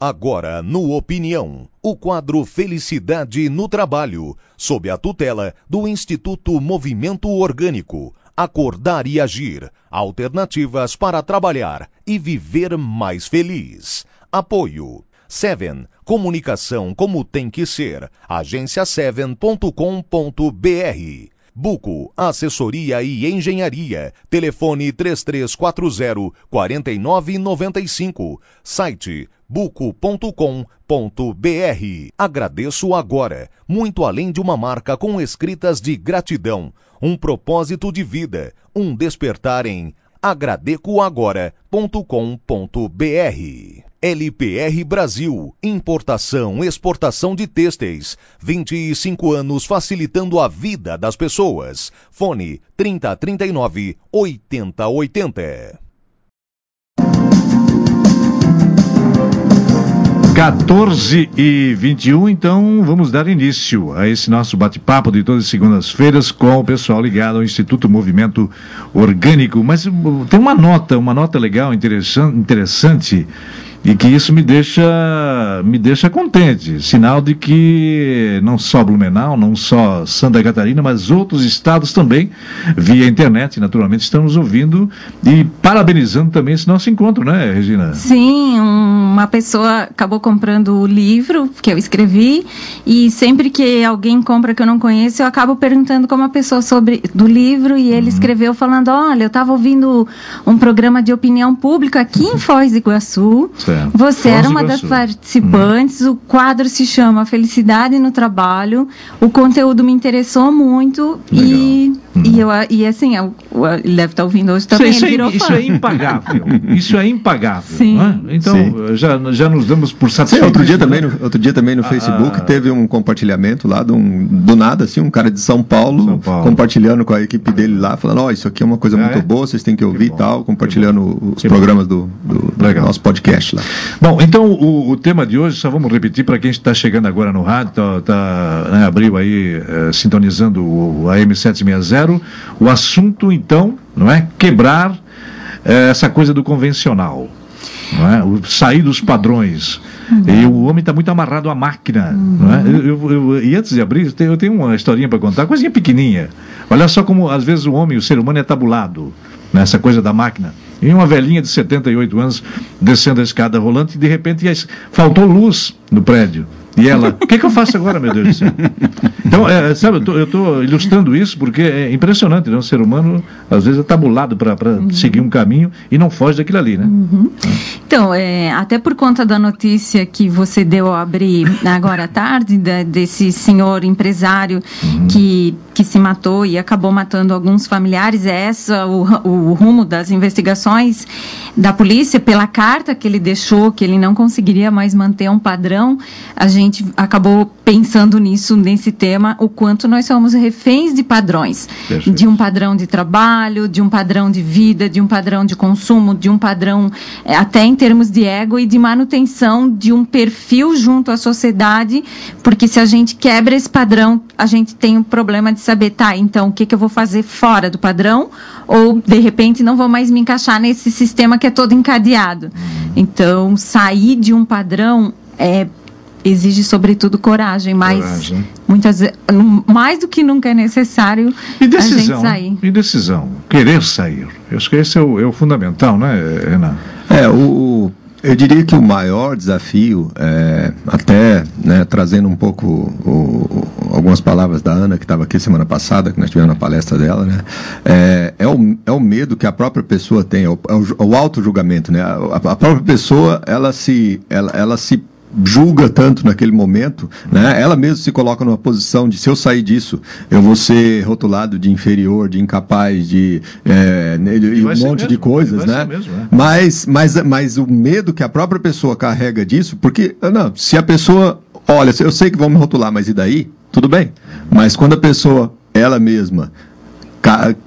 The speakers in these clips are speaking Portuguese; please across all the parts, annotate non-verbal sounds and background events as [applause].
Agora, no Opinião, o quadro Felicidade no Trabalho, sob a tutela do Instituto Movimento Orgânico. Acordar e agir. Alternativas para trabalhar e viver mais feliz. Apoio. Seven. Comunicação como tem que ser. Agência7.com.br. Buco, assessoria e engenharia. Telefone 3340 4995. Site buco.com.br. Agradeço agora, muito além de uma marca com escritas de gratidão, um propósito de vida, um despertar em agradecoagora.com.br. LPR Brasil, importação, exportação de têxteis, 25 anos facilitando a vida das pessoas. Fone 3039 8080. 14 e 21, então vamos dar início a esse nosso bate-papo de todas as segundas-feiras com o pessoal ligado ao Instituto Movimento Orgânico. Mas uh, tem uma nota, uma nota legal, interessante, interessante e que isso me deixa me deixa contente, sinal de que não só Blumenau, não só Santa Catarina, mas outros estados também, via internet, naturalmente, estão nos ouvindo e parabenizando também esse nosso encontro, né, Regina? Sim, uma pessoa acabou comprando o livro que eu escrevi e sempre que alguém compra que eu não conheço, eu acabo perguntando como a pessoa sobre do livro e ele uhum. escreveu falando, olha, eu estava ouvindo um programa de opinião pública aqui em Foz do Iguaçu. Certo. Você era uma das participantes. Hum. O quadro se chama Felicidade no Trabalho. O conteúdo me interessou muito Legal. e hum. e, eu, e assim, eu, ele deve estar ouvindo hoje também. Isso, isso, é, isso é, impagável. [laughs] isso é impagável. Sim. É? Então, Sim. Já, já nos damos por satisfeitos. outro, dia também no, outro dia também no ah, Facebook teve um compartilhamento lá de um, do nada, assim, um cara de São Paulo, São Paulo. compartilhando com a equipe dele lá, falando: Ó, oh, isso aqui é uma coisa ah, muito é? boa, vocês têm que ouvir e tal, compartilhando os que programas do, do, do nosso podcast lá. Bom, então o, o, tema de hoje, só vamos repetir para quem está chegando agora no rádio, tá, tá né, abriu aí, é, sintonizando o AM760. O assunto, então, não é quebrar é, essa coisa do convencional. Não é? o, sair dos padrões. Uhum. E o homem está muito amarrado à máquina. Uhum. Não é? Eu, eu, eu, e antes de abrir, eu tenho uma historinha para contar, coisinha pequenininha. Olha só como às vezes o homem, o ser humano é tabulado nessa coisa da máquina. E uma velhinha de 78 anos descendo a escada rolante e de repente faltou luz no prédio. E ela, o que, que, eu faço agora, meu Deus do ceu? [laughs] Então, é, sabe, eu estou ilustrando isso porque é impressionante, né? O ser humano, às vezes, é tabulado para uhum. seguir um caminho e não foge daquilo ali, né? Uhum. Então, é, até por conta da notícia que você deu ao abrir agora à tarde, da, desse senhor empresário uhum. que, que se matou e acabou matando alguns familiares, é essa o, o rumo das investigações da polícia, pela carta que ele deixou, que ele não conseguiria mais manter um padrão, a gente acabou pensando nisso, nesse tema, o quanto nós somos reféns de padrões. Perfeito. De um padrão de trabalho, de um padrão de vida, de um padrão de consumo, de um padrão é, até em termos de ego e de manutenção de um perfil junto à sociedade, porque se a gente quebra esse padrão, a gente tem um problema de saber, tá, então o que, que eu vou fazer fora do padrão? Ou, de repente, não vou mais me encaixar nesse sistema que é todo encadeado. Uhum. Então, sair de um padrão é exige sobretudo coragem, mas coragem. muitas mais do que nunca é necessário e decisão, a gente sair. E decisão, querer sair. Eu acho que esse é o, é o fundamental, né, Renan? É, o, eu diria que o maior desafio, é, até né, trazendo um pouco o, algumas palavras da Ana, que estava aqui semana passada, que nós tivemos na palestra dela, né, é, é, o, é o medo que a própria pessoa tem, é o, é o auto-julgamento. Né, a, a, própria pessoa, ela se, ela, ela se julga tanto naquele momento, né? Ela mesma se coloca numa posição de se eu sair disso, eu vou ser rotulado de inferior, de incapaz, de, é, de um monte mesmo, de coisas, né? Mesmo, é. Mas, mas, mas o medo que a própria pessoa carrega disso, porque não, se a pessoa, olha, eu sei que vão me rotular, mas e daí? Tudo bem. Mas quando a pessoa ela mesma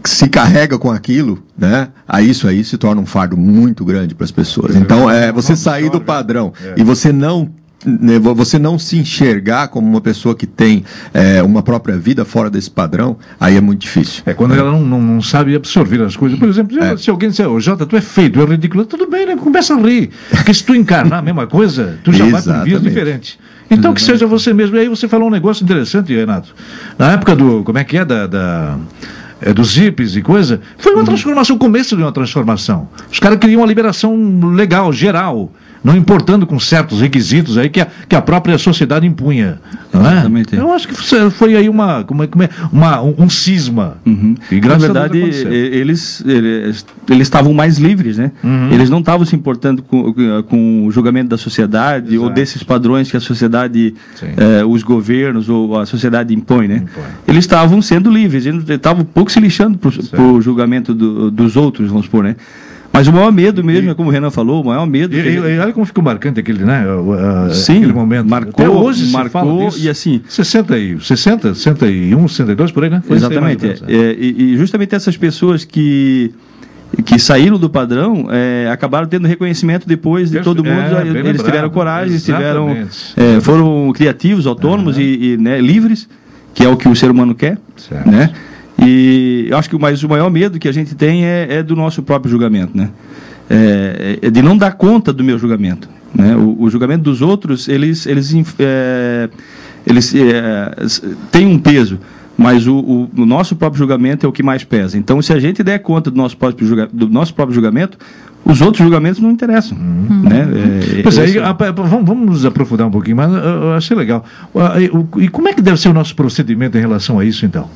se carrega com aquilo, né? Aí isso aí se torna um fardo muito grande para as pessoas. Então é você sair do padrão é. e você não né, você não se enxergar como uma pessoa que tem é, uma própria vida fora desse padrão, aí é muito difícil. É quando ela não, não, não sabe absorver as coisas. Por exemplo, é. se alguém disser, ô Jota, tu é feio, tu é ridículo, tudo bem, né? Começa a rir. Porque se tu encarnar a mesma coisa, tu já vai por vias diferentes. Então que seja você mesmo. E aí você falou um negócio interessante, Renato. Na época do. Como é que é? Da. da é, dos zips e coisa, foi uma uhum. transformação, o começo de uma transformação. Os caras queriam uma liberação legal, geral não importando com certos requisitos aí que a, que a própria sociedade impunha. Não é? Exatamente. Eu acho que foi aí uma, uma, uma um, cisma. Uhum. E Na verdade, eles, eles, eles estavam mais livres, né? Uhum. Eles não estavam se importando com, com o julgamento da sociedade Exato. ou desses padrões que a sociedade, eh, os governos ou a sociedade impõe, né? Impõe. Eles estavam sendo livres, eles estavam pouco se lixando para o julgamento do, dos outros, vamos supor, né? Mas o maior medo mesmo, e, é como o Renan falou, o maior medo. E, e, e olha como ficou marcante aquele, né? Sim, aquele momento. Marcou, Até hoje marcou e assim. 60, e, 60, 61, 62 por aí, né? Foi exatamente. É, é, e, justamente essas pessoas que que saíram do padrão é, acabaram tendo reconhecimento depois de todo mundo. É, eles lembrado, tiveram coragem, tiveram, é, foram criativos, autônomos e, e né, livres, que é o que o ser humano quer. Certo. Né? E eu acho que mais o maior medo que a gente tem é, é do nosso próprio julgamento, né? É, é, de não dar conta do meu julgamento. Né? O, o julgamento dos outros, eles, eles, é, eles é, têm um peso, mas o, o, o, nosso próprio julgamento é o que mais pesa. Então, se a gente der conta do nosso próprio, julga, do nosso próprio julgamento, os outros julgamentos não interessam. Uhum. Né? É, pois é, esse... vamos, vamos nos aprofundar um pouquinho, mas eu achei legal. E como é que deve ser o nosso procedimento em relação a isso, então?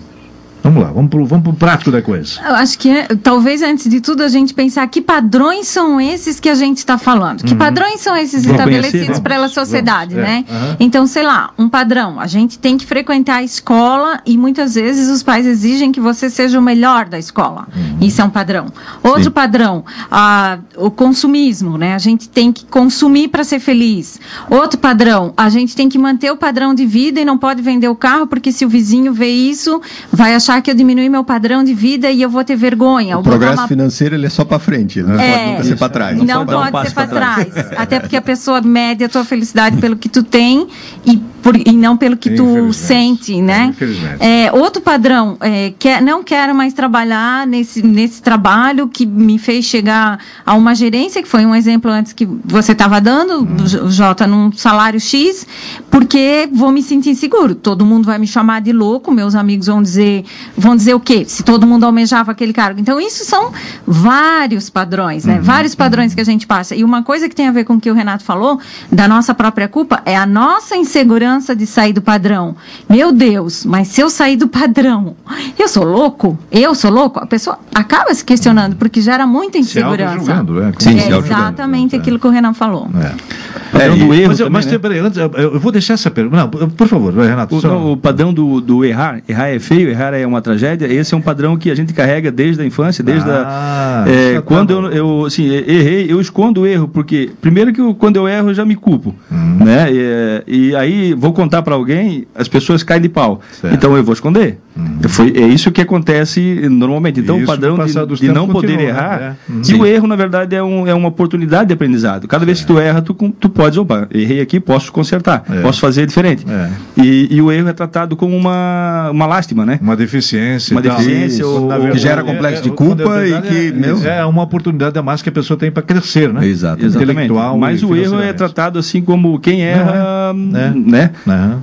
Vamos lá, vamos para o vamos prático da coisa. Eu acho que é, talvez antes de tudo a gente pensar que padrões são esses que a gente está falando. Que uhum. padrões são esses vamos estabelecidos pela sociedade, vamos, é, né? Uhum. Então, sei lá, um padrão. A gente tem que frequentar a escola e muitas vezes os pais exigem que você seja o melhor da escola. Uhum. Isso é um padrão. Outro Sim. padrão, a, o consumismo, né? A gente tem que consumir para ser feliz. Outro padrão, a gente tem que manter o padrão de vida e não pode vender o carro porque se o vizinho vê isso, vai achar achar que eu diminui meu padrão de vida e eu vou ter vergonha. O progresso uma... financeiro ele é só para frente, não é, pode nunca ser para trás. Não, não pode, pode ser para trás. trás. [laughs] Até porque a pessoa mede a tua felicidade pelo que tu tem e, por, e não pelo que tu sente, né? É, outro padrão, é, quer, não quero mais trabalhar nesse, nesse trabalho que me fez chegar a uma gerência, que foi um exemplo antes que você estava dando, hum. Jota, num salário X, porque vou me sentir inseguro. Todo mundo vai me chamar de louco, meus amigos vão dizer vão dizer o quê? Se todo mundo almejava aquele cargo. Então, isso são vários padrões, né? Uhum, vários padrões uhum. que a gente passa. E uma coisa que tem a ver com o que o Renato falou, da nossa própria culpa, é a nossa insegurança de sair do padrão. Meu Deus, mas se eu sair do padrão, eu sou louco? Eu sou louco? A pessoa acaba se questionando, porque gera muita insegurança. É, Sim, é exatamente aquilo que o Renan falou. É. É, do erro mas, também, mas né? peraí, antes, eu vou deixar essa pergunta. Não, por favor, Renato. O, só... não, o padrão do, do errar, errar é feio, errar é uma tragédia, esse é um padrão que a gente carrega desde a infância, desde ah, a, é, quando eu, eu assim, errei, eu escondo o erro, porque primeiro que eu, quando eu erro eu já me culpo, hum. né? E, e, aí vou contar para alguém, as pessoas caem de pau. Certo. Então eu vou esconder. Hum. Foi, é isso que acontece normalmente. Então o padrão de, de não poder errar, né? hum. e o erro na verdade é, um, é uma oportunidade de aprendizado. Cada vez que tu erra, tu, tu podes, opa, errei aqui, posso consertar, é. posso fazer diferente. É. E, e, o erro é tratado como uma, uma lástima, né? Uma deficiência. Uma deficiência ou, verdade, que gera complexo de é, culpa e que. É, meu... é uma oportunidade a mais que a pessoa tem para crescer, né? Exato. Intelectual. Mas o erro é tratado assim como quem erra, é. né?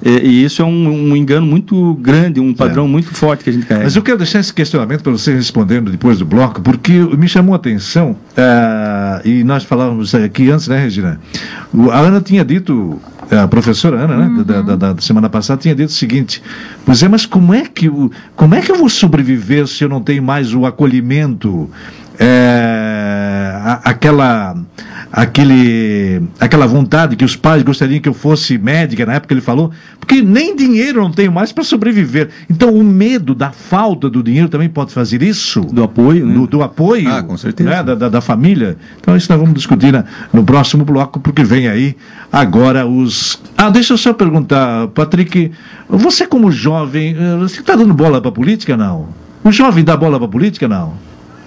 E, e, isso é um, um, engano muito grande, um padrão muito forte que a gente carrega. Mas eu quero deixar esse questionamento para você respondendo depois do bloco, porque me chamou a atenção, uh, e nós falávamos aqui antes, né, Regina? A Ana tinha dito a professora Ana, né, uhum. da, da, da, semana passada, tinha dito o seguinte: Pois é, mas como é que, como é que eu vou sobreviver se eu não tenho mais o acolhimento, é, aquela aquele, aquela vontade que os pais gostariam que eu fosse médica, na época ele falou, porque nem dinheiro eu não tenho mais para sobreviver. Então o medo da falta do dinheiro também pode fazer isso. Do apoio, né? Do, do apoio. Ah, com certeza. Né? Da, da, da, família. Então isso nós vamos discutir na, no próximo bloco, porque vem aí agora os. Ah, deixa eu só perguntar, Patrick, você como jovem, eh, você está dando bola para política, não? O jovem dá bola para política, não?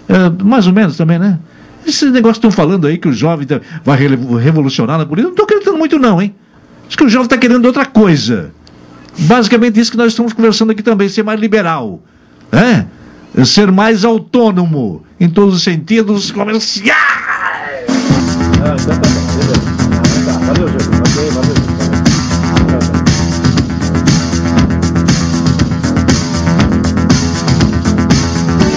É, mais ou menos também, né? Esse negócio que estão falando aí que o jovem vai revolucionar na política, não estou acreditando muito não, hein? Acho que o jovem está querendo outra coisa. Basicamente isso que nós estamos conversando aqui também, ser mais liberal. É? Ser mais autônomo em todos os sentidos comerciais. Ah, então tá bom, beleza. Tá, valeu. Valeu, valeu.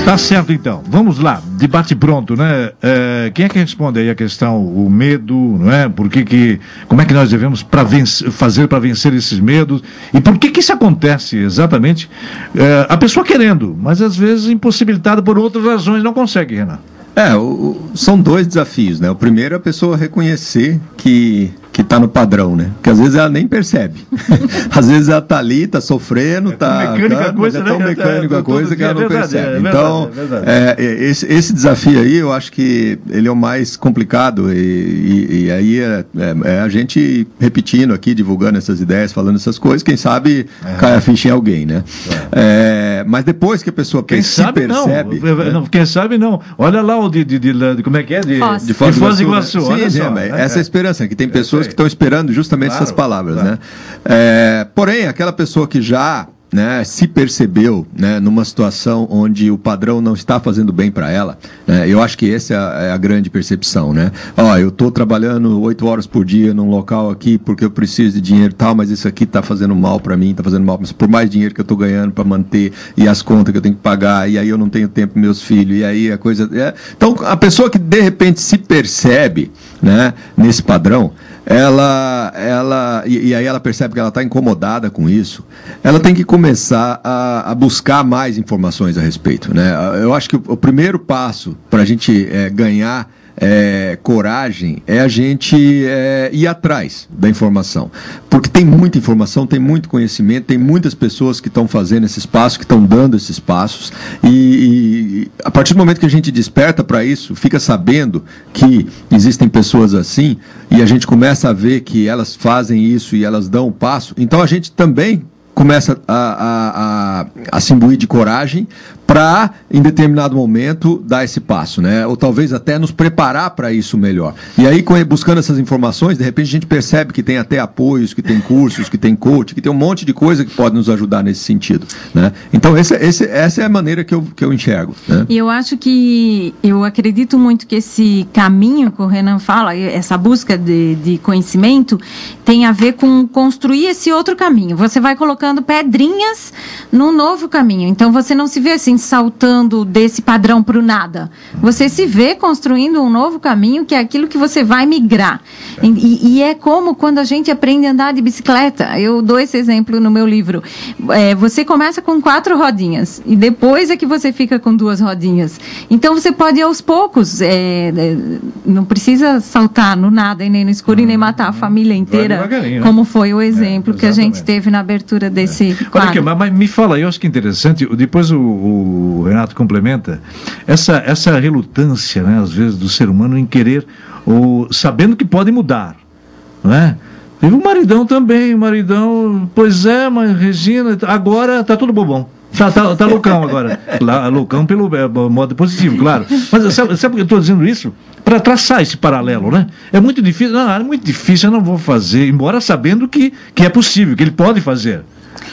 Tá certo, então. Vamos lá. Debate pronto, né? É, quem é que responde aí a questão, o medo, não é? Por que que, como é que nós devemos vencer, fazer para vencer esses medos? E por que que isso acontece exatamente? É, a pessoa querendo, mas às vezes impossibilitada por outras razões, não consegue, Renan. É, o, são dois desafios, né? O primeiro é a pessoa reconhecer que que está no padrão, né? Porque às vezes ela nem percebe. [laughs] às vezes ela está ali, está sofrendo, está. É mecânica coisa, é tão né? mecânico a coisa que ela não verdade, percebe. É então, é, é esse, esse, desafio aí, eu acho que ele é o mais complicado. E, e, e aí é, é, a gente repetindo aqui, divulgando essas ideias, falando essas coisas, quem sabe cai a ficha em alguém, né? mas depois que a pessoa quem se sabe, percebe. Não. Né? não. Quem sabe não. Olha lá o de, de, de, de como é que é? De, Foz. de Foz, de Foz Iguaçu. Sim, olha só, né? essa é a esperança, que tem pessoas que estão esperando justamente claro, essas palavras, claro. né? É, porém, aquela pessoa que já né, se percebeu né, numa situação onde o padrão não está fazendo bem para ela, né, eu acho que essa é a, é a grande percepção, né? Ó, eu estou trabalhando oito horas por dia num local aqui porque eu preciso de dinheiro e tal, mas isso aqui está fazendo mal para mim, está fazendo mal por mais dinheiro que eu estou ganhando para manter e as contas que eu tenho que pagar e aí eu não tenho tempo para meus filhos e aí a coisa, é... então a pessoa que de repente se percebe, né, nesse padrão ela, ela e, e, aí ela percebe que ela está incomodada com isso, ela tem que começar a, a, buscar mais informações a respeito. Né? Eu acho que o, o primeiro passo para a gente é, ganhar é, coragem é a gente é, ir atrás da informação. Porque tem muita informação, tem muito conhecimento, tem muitas pessoas que estão fazendo esses passos, que estão dando esses passos. E, e a partir do momento que a gente desperta para isso, fica sabendo que existem pessoas assim, e a gente começa a ver que elas fazem isso e elas dão o passo, então a gente também começa a, a, a, a se imbuir de coragem para, em determinado momento, dar esse passo, né? Ou talvez até nos preparar para isso melhor. E aí, buscando essas informações, de repente a gente percebe que tem até apoios, que tem cursos, que tem coach, que tem um monte de coisa que pode nos ajudar nesse sentido, né? Então, esse, esse, essa é a maneira que eu, que eu enxergo. Né? E eu acho que, eu acredito muito que esse caminho que o Renan fala, essa busca de, de conhecimento, tem a ver com construir esse outro caminho. Você vai colocando pedrinhas num novo caminho. Então, você não se vê assim, saltando desse padrão para o nada. Você se vê construindo um novo caminho que é aquilo que você vai migrar. E, e, é como quando a gente aprende a andar de bicicleta. Eu dou esse exemplo no meu livro. É, você começa com quatro rodinhas e depois é que você fica com duas rodinhas. Então você pode ir aos poucos. É, é não precisa saltar no nada e nem no escuro e nem matar a família inteira, né? como foi o exemplo que a gente teve na abertura desse. É. Olha aqui, mas, mas, me fala, eu acho que é interessante. Depois o, o Renato complementa, essa, essa relutância, né, às vezes, do ser humano em querer, ou sabendo que pode mudar, não é? Teve o maridão também, o maridão, pois é, mas Regina, agora tá tudo bobão. Tá, tá, tá loucão agora. Lá, loucão pelo é, modo positivo, claro. Mas sabe, sabe por que eu estou dizendo isso? Para traçar esse paralelo, né? É muito difícil, não, é muito difícil, eu não vou fazer, embora sabendo que, que é possível, que ele pode fazer.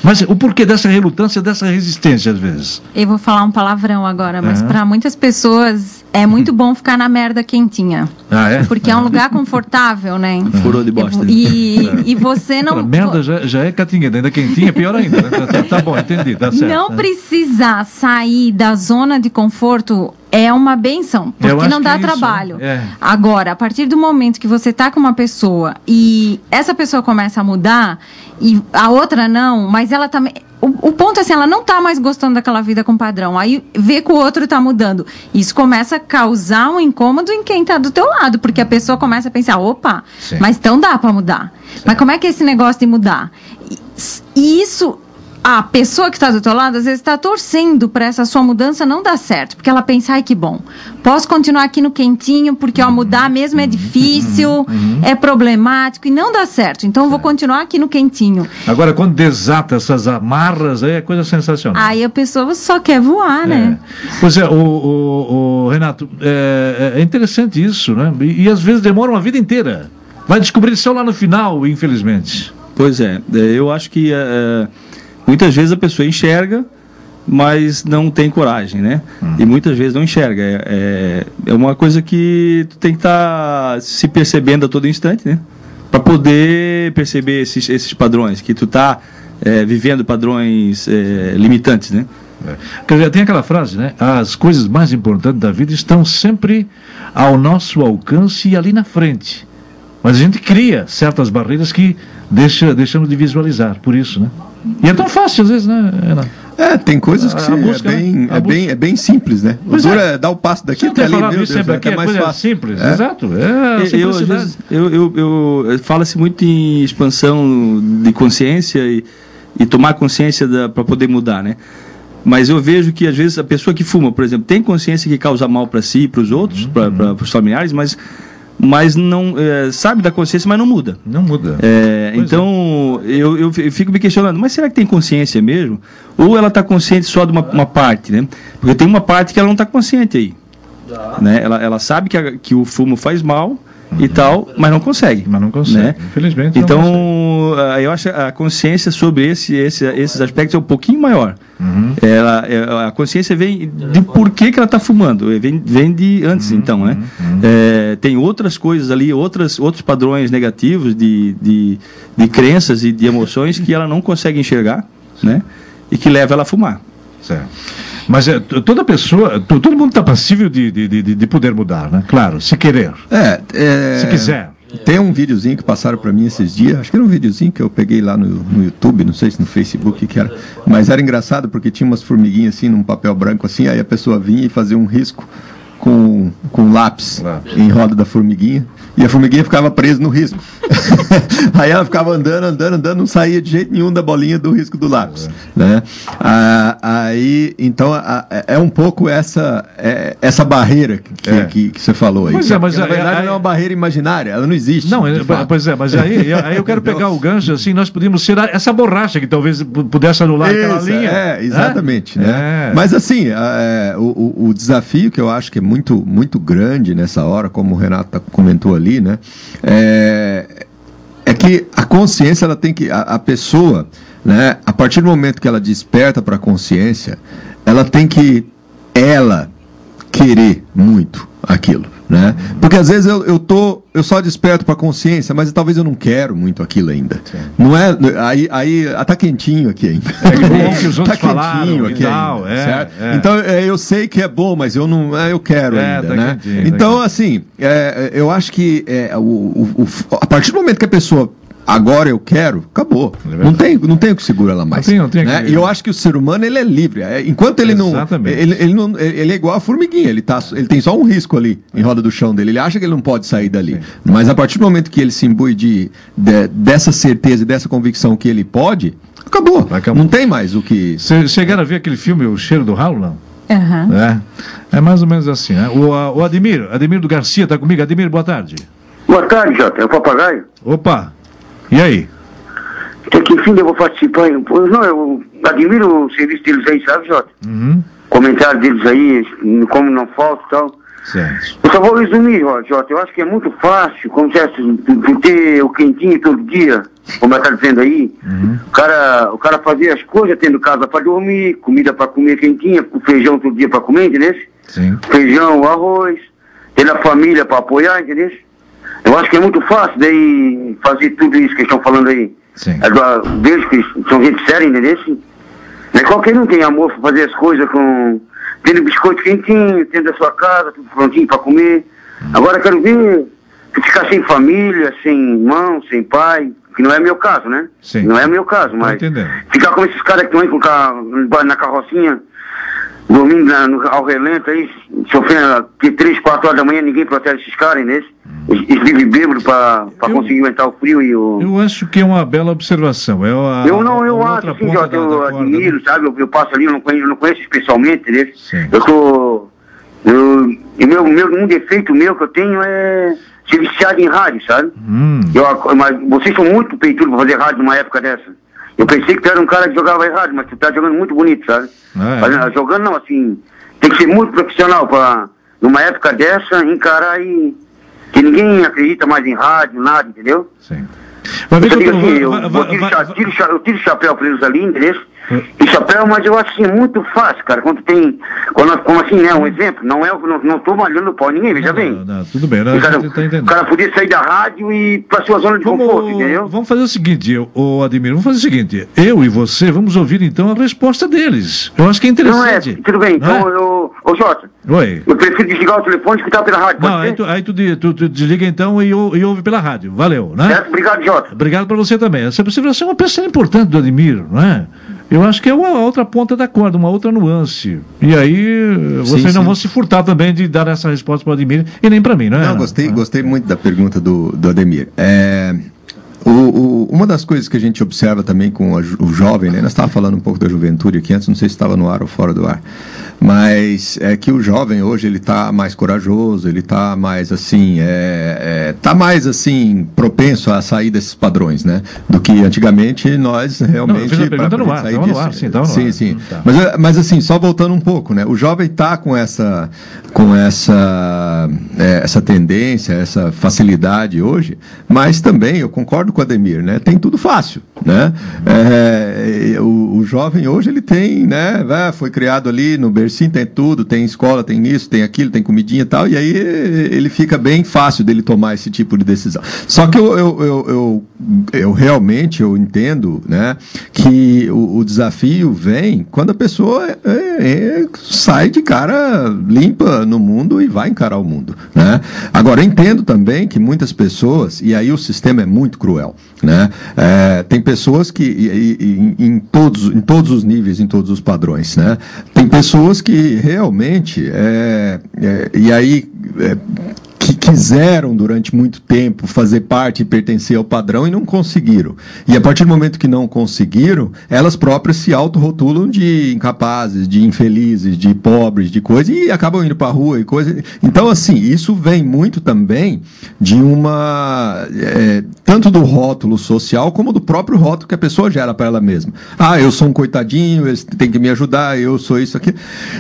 Mas o porquê dessa relutância, dessa resistência, às vezes? Eu vou falar um palavrão agora, mas uhum. para muitas pessoas é muito [laughs] bom ficar na merda quentinha. Ah, é? Porque é um [laughs] lugar confortável, né? Furou de bosta. E, [laughs] e você não. A merda já, já é catinha, ainda quentinha, pior ainda. Né? Tá, tá, bom, entendi, tá certo. Não precisar sair da zona de conforto é uma benção, porque não dá é trabalho. É. Agora, a partir do momento que você tá com uma pessoa e essa pessoa começa a mudar e a outra não, mas ela também. O, o, ponto é assim, ela não tá mais gostando daquela vida com padrão. Aí vê que o outro tá mudando. Isso começa a causar um incômodo em quem tá do teu lado, porque a pessoa começa a pensar, opa, Sim. mas então dá para mudar. Sim. Mas como é que é esse negócio de mudar? E isso a pessoa que está do teu lado, às vezes está torcendo para essa sua mudança não dar certo, porque ela pensa, ai que bom, posso continuar aqui no quentinho, porque ao mudar mesmo é difícil, uhum. é problemático e não dá certo. Então eu vou continuar aqui no quentinho. Agora, quando desata essas amarras, aí é coisa sensacional. Aí a pessoa só quer voar, é. né? Pois é, o, o, o Renato, é, é, interessante isso, né? E, e às vezes demora uma vida inteira Vai descobrir só lá no final, infelizmente. Pois é, é eu acho que é, muitas vezes a pessoa enxerga, mas não tem coragem, né? Hum. E muitas vezes não enxerga. É, é, é uma coisa que tu tem que estar tá se percebendo a todo instante, né? Para poder perceber esses, esses padrões, que tu tá é, vivendo padrões é, limitantes, né? É. Tem aquela frase, né? As coisas mais importantes da vida estão sempre ao nosso alcance e ali na frente. Mas a gente cria certas barreiras que deixa, deixamos de visualizar, por isso, né? E é tão fácil às vezes, né, Renato? É, tem coisas que a, a busca, é, bem, né? é, bem, é bem simples, né? O é. é dar o passo daqui até ali, meu Deus, sempre aqui, é mais fácil. simples, é. exato. É eu, eu, eu, eu Fala-se muito em expansão de consciência e, e tomar consciência para poder mudar, né? Mas eu vejo que às vezes a pessoa que fuma, por exemplo, tem consciência que causa mal para si e para os outros, uhum. para os familiares, mas mas não é, sabe da consciência, mas não muda. Não muda. É, então é. Eu, eu, fico me questionando, mas será que tem consciência mesmo? Ou ela está consciente só de uma, uma, parte, né? Porque tem uma parte que ela não está consciente aí. Né? Ela, ela sabe que, a, que o fumo faz mal, e tal, mas não consegue. Mas não consegue, né? infelizmente. Então, uh, eu acho a consciência sobre esse, esse, esses aspectos é um pouquinho maior. Uhum. Ela, é, a consciência vem de por que, que ela está fumando, vem, vem de antes, uhum. então, né? Uhum. É, tem outras coisas ali, outras, outros padrões negativos de, de, de crenças e de emoções que ela não consegue enxergar, né? E que leva ela a fumar. Certo. Mas é, toda pessoa, todo mundo está passível de, de, de, de, poder mudar, né? Claro, se querer. É, é... Se quiser. Tem um videozinho que passaram para mim esses dias, acho que era um videozinho que eu peguei lá no, no YouTube, não sei se no Facebook que era, mas era engraçado porque tinha umas formiguinhas assim num papel branco assim, aí a pessoa vinha e fazia um risco com, com lápis, lápis em roda da formiguinha e a formiguinha ficava presa no risco. [laughs] Aí ela ficava andando, andando, andando, não saía de jeito nenhum da bolinha do risco do lápis. É. Né? Ah, aí, então, a, é um pouco essa, é, essa barreira que, é. que, que, você falou aí. Pois é, mas na verdade aí, é uma barreira imaginária, ela não existe. Não, pois é, mas aí, aí eu quero pegar o gancho, assim, nós podíamos ser essa borracha que talvez pudesse anular Isso, aquela linha. É, exatamente. Né? É. Mas assim, é, o, o desafio que eu acho que é muito, muito grande nessa hora, como o Renato comentou ali, né? É, é que a consciência ela tem que a, a pessoa, né? A partir do momento que ela desperta para a consciência, ela tem que ela querer muito aquilo né? Porque às vezes eu, eu tô, eu só desperto para a consciência, mas talvez eu não quero muito aquilo ainda. Sim. Não é, aí, aí ah, tá quentinho aqui ainda. É bom que os [laughs] outros tá falaram aqui tal, ainda, é, é. Então é, eu sei que é bom, mas eu não, é, eu quero é, ainda, tá né? Tá então tá assim, é, eu acho que é, o, o, o, a partir do momento que a pessoa agora eu quero, acabou. É não tem, não tem o que segura ela mais. Não tem, não tem né? E eu acho que o ser humano ele é livre. É, enquanto ele Exatamente. não, ele, ele não, ele é igual a formiguinha. Ele tá, ele tem só um risco ali em roda do chão dele. Ele acha que ele não pode sair dali. Sim. Mas a partir do momento que ele se imbui de, de dessa certeza e dessa convicção que ele pode, acabou. acabou. Não tem mais o que. Você chegaram a ver aquele filme O Cheiro do Ralo, não? Uhum. É, é mais ou menos assim. Né? O, o Ademir, Ademir do Garcia está comigo. Ademir, boa tarde. Boa tarde, Jota. É o papagaio? Opa, e aí? Até que fim eu vou participar? Não, eu admiro o serviço deles aí, sabe, Jota? Uhum. Comentário deles aí, como não falta e tal. Certo. Eu só vou resumir, Jota. Eu acho que é muito fácil, como se tu ter o quentinho todo dia, como ela está dizendo aí. Uhum. O, cara, o cara fazia as coisas, tendo casa para dormir, comida para comer quentinha, feijão todo dia para comer, entendeu? Sim. Feijão, arroz, tendo a família para apoiar, entendeu? Eu acho que é muito fácil daí fazer tudo isso que estão falando aí. Sim. Agora, vejo que são gente séria, entendeu? Não é qualquer um tem amor para fazer as coisas com. Tendo biscoito quentinho, tendo a sua casa, tudo prontinho para comer. Agora quero ver ficar sem família, sem irmão, sem pai, que não é meu caso, né? Sim. Não é meu caso, mas ficar com esses caras que estão aí na carrocinha, dormindo na, no, ao relento aí, sofrendo que três, quatro horas da manhã, ninguém protege esses caras, né? Eles vivem bêbados para conseguir aguentar o frio e o. Eu acho que é uma bela observação. É a, eu não, eu acho, sim, Jota, eu da admiro, corda, sabe? Eu, eu, passo ali, eu não conheço, eu não conheço especialmente, né? Sim. Eu tô. Eu, meu, meu, um defeito meu que eu tenho é ser viciado em rádio, sabe? Hum. Eu, mas vocês são muito peitudos para fazer rádio numa época dessa. Eu pensei que tu era um cara que jogava errado, mas tu tá jogando muito bonito, sabe? É. Jogando não, assim, tem que ser muito profissional para numa época dessa, encarar e que ninguém acredita mais em rádio, nada, entendeu? Sim. Eu, eu, assim, eu, eu, tiro, eu tiro o chapéu para eles ali, entendeu? E chapéu, mas eu acho assim, muito fácil, cara. Quando tem. Quando, como assim, né? Um exemplo, não é não, não tô malhando o pau ninguém, veja bem. Não, não, tudo bem, né? O cara, tá o cara podia sair da rádio e pra sua zona de vamos, conforto, entendeu? Vamos fazer o seguinte, o Ademir, vamos fazer o seguinte, eu e você vamos ouvir então a resposta deles. Eu acho que é interessante. Não é, tudo bem, então é? eu. Ô Jota. Oi. Eu prefiro desligar o telefone e escutar pela rádio. Não, aí tu, aí tu, tu, tu, desliga então e, e, ouve pela rádio. Valeu, né? Certo, obrigado, Jota. Obrigado pra você também. Essa você é uma pessoa importante do Ademir, não é? Eu acho que é uma outra ponta da corda, uma outra nuance. E aí vocês sim, não sim. vão se furtar também de dar essa resposta para o Ademir e nem para mim, não é? Não, gostei, gostei muito da pergunta do, do Ademir. É, o, o, uma das coisas que a gente observa também com a, o jovem, né? Nós estávamos falando um pouco da juventude aqui antes, não sei se estava no ar ou fora do ar mas é que o jovem hoje ele está mais corajoso, ele está mais assim, é, é, tá mais assim propenso a sair desses padrões, né? Do que antigamente nós realmente. Não, pergunta no ar, sair disso, no ar, sim, no sim, sim. Hum, tá. Mas, mas assim, só voltando um pouco, né? O jovem está com essa, com essa, é, essa tendência, essa facilidade hoje, mas também eu concordo com o Ademir, né? Tem tudo fácil, né? É, o, o, jovem hoje ele tem, né? Foi criado ali no bercinho, tem tudo, tem escola, tem isso, tem aquilo, tem comidinha e tal, e aí ele fica bem fácil dele tomar esse tipo de decisão. Só que eu, eu, eu, eu, eu realmente eu entendo, né? Que o, o desafio vem quando a pessoa é, é, sai de cara limpa no mundo e vai encarar o mundo, né? Agora, eu entendo também que muitas pessoas, e aí o sistema é muito cruel, né? É, tem pessoas que, e, e, em, todos, em todos os níveis, em todos os padrões, né? Tem pessoas que realmente, é, é, e aí é, quiseram durante muito tempo fazer parte e pertencer ao padrão e não conseguiram. E a partir do momento que não conseguiram, elas próprias se autorrotulam de incapazes, de infelizes, de pobres, de coisa e acabam indo para a rua e coisa. Então, assim, isso vem muito também de uma. É, tanto do rótulo social como do próprio rótulo que a pessoa gera para ela mesma. Ah, eu sou um coitadinho, eles têm que me ajudar, eu sou isso aqui.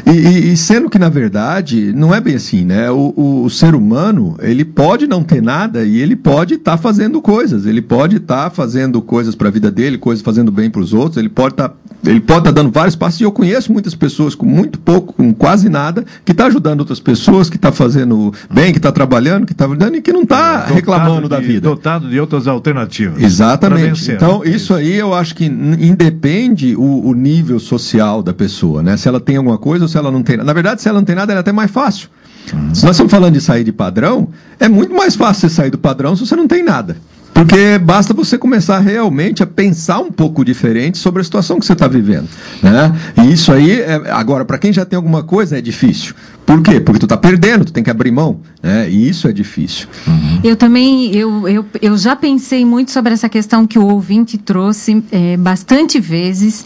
E, e, e sendo que, na verdade, não é bem assim, né? o, o, o ser humano humano, ele pode não ter nada e ele pode estar tá fazendo coisas, ele pode estar tá fazendo coisas para a vida dele, coisas fazendo bem para os outros, ele pode estar tá, estar tá dando vários passos e eu conheço muitas pessoas com muito pouco, com quase nada, que está ajudando outras pessoas, que está fazendo bem, que está trabalhando, que está ajudando e que não está é, reclamando da vida. Dotado de outras alternativas. Exatamente. Então, né? isso aí eu acho que independe o, o nível social da pessoa, né? Se ela tem alguma coisa ou se ela não tem. Na verdade, se ela não tem nada, é até mais fácil. Se nós estamos falando de sair de padrão, é muito mais fácil você sair do padrão se você não tem nada. Porque basta você começar realmente a pensar um pouco diferente sobre a situação que você está vivendo. Né? E isso aí, é, agora, para quem já tem alguma coisa, é difícil. Por quê? Porque tu está perdendo, tu tem que abrir mão. Né? E isso é difícil. Uhum. Eu também, eu, eu, eu já pensei muito sobre essa questão que o ouvinte trouxe é, bastante vezes.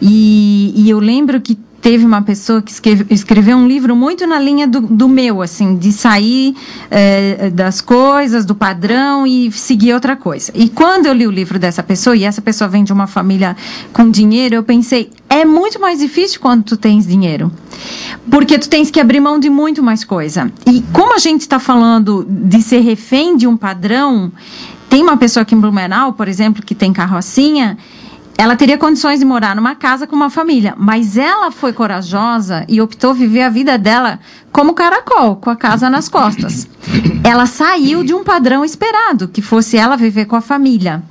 E, e eu lembro que teve uma pessoa que escreveu um livro muito na linha do, do meu, assim, de sair é, das coisas, do padrão e seguir outra coisa. E quando eu li o livro dessa pessoa, e essa pessoa vem de uma família com dinheiro, eu pensei, é muito mais difícil quando tu tens dinheiro. Porque tu tens que abrir mão de muito mais coisa. E como a gente está falando de ser refém de um padrão, tem uma pessoa aqui em Blumenau, por exemplo, que tem carrocinha, ela teria condições de morar numa casa com uma família, mas ela foi corajosa e optou viver a vida dela como caracol, com a casa nas costas. Ela saiu de um padrão esperado, que fosse ela viver com a família.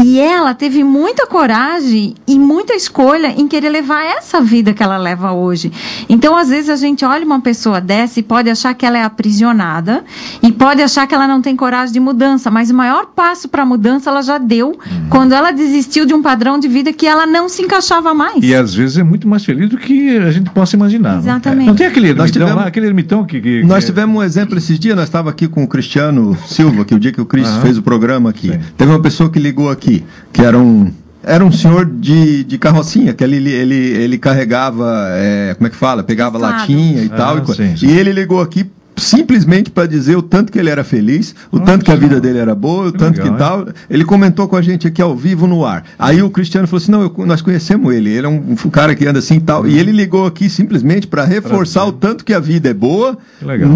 E ela teve muita coragem e muita escolha em querer levar essa vida que ela leva hoje. Então, às vezes, a gente olha uma pessoa dessa e pode achar que ela é aprisionada e pode achar que ela não tem coragem de mudança, mas o maior passo para a mudança ela já deu quando ela desistiu de um padrão de vida que ela não se encaixava mais. E às vezes é muito mais feliz do que a gente possa imaginar. Exatamente. Não, não tem aquele nós tivemos, lá, aquele aquele ermitão que, que, Nós tivemos um exemplo esses dias, nós estávamos aqui com o Cristiano Silva, que o dia que o Cris fez o programa aqui. Sim. Teve uma pessoa que ligou aqui, que era um era um senhor de, de carrocinha, que ele, ele, ele carregava, é, como é que fala? Pegava latinha e tal. Ah, e, sim, sim. e ele ligou aqui simplesmente para dizer o tanto que ele era feliz, o Nossa, tanto que a vida dele era boa, o que tanto legal, que tal. Ele comentou com a gente aqui ao vivo no ar. Aí o Cristiano falou assim: não, eu, nós conhecemos ele, ele é um, um, cara que anda assim e tal. E ele ligou aqui simplesmente para reforçar pra o tanto que a vida é boa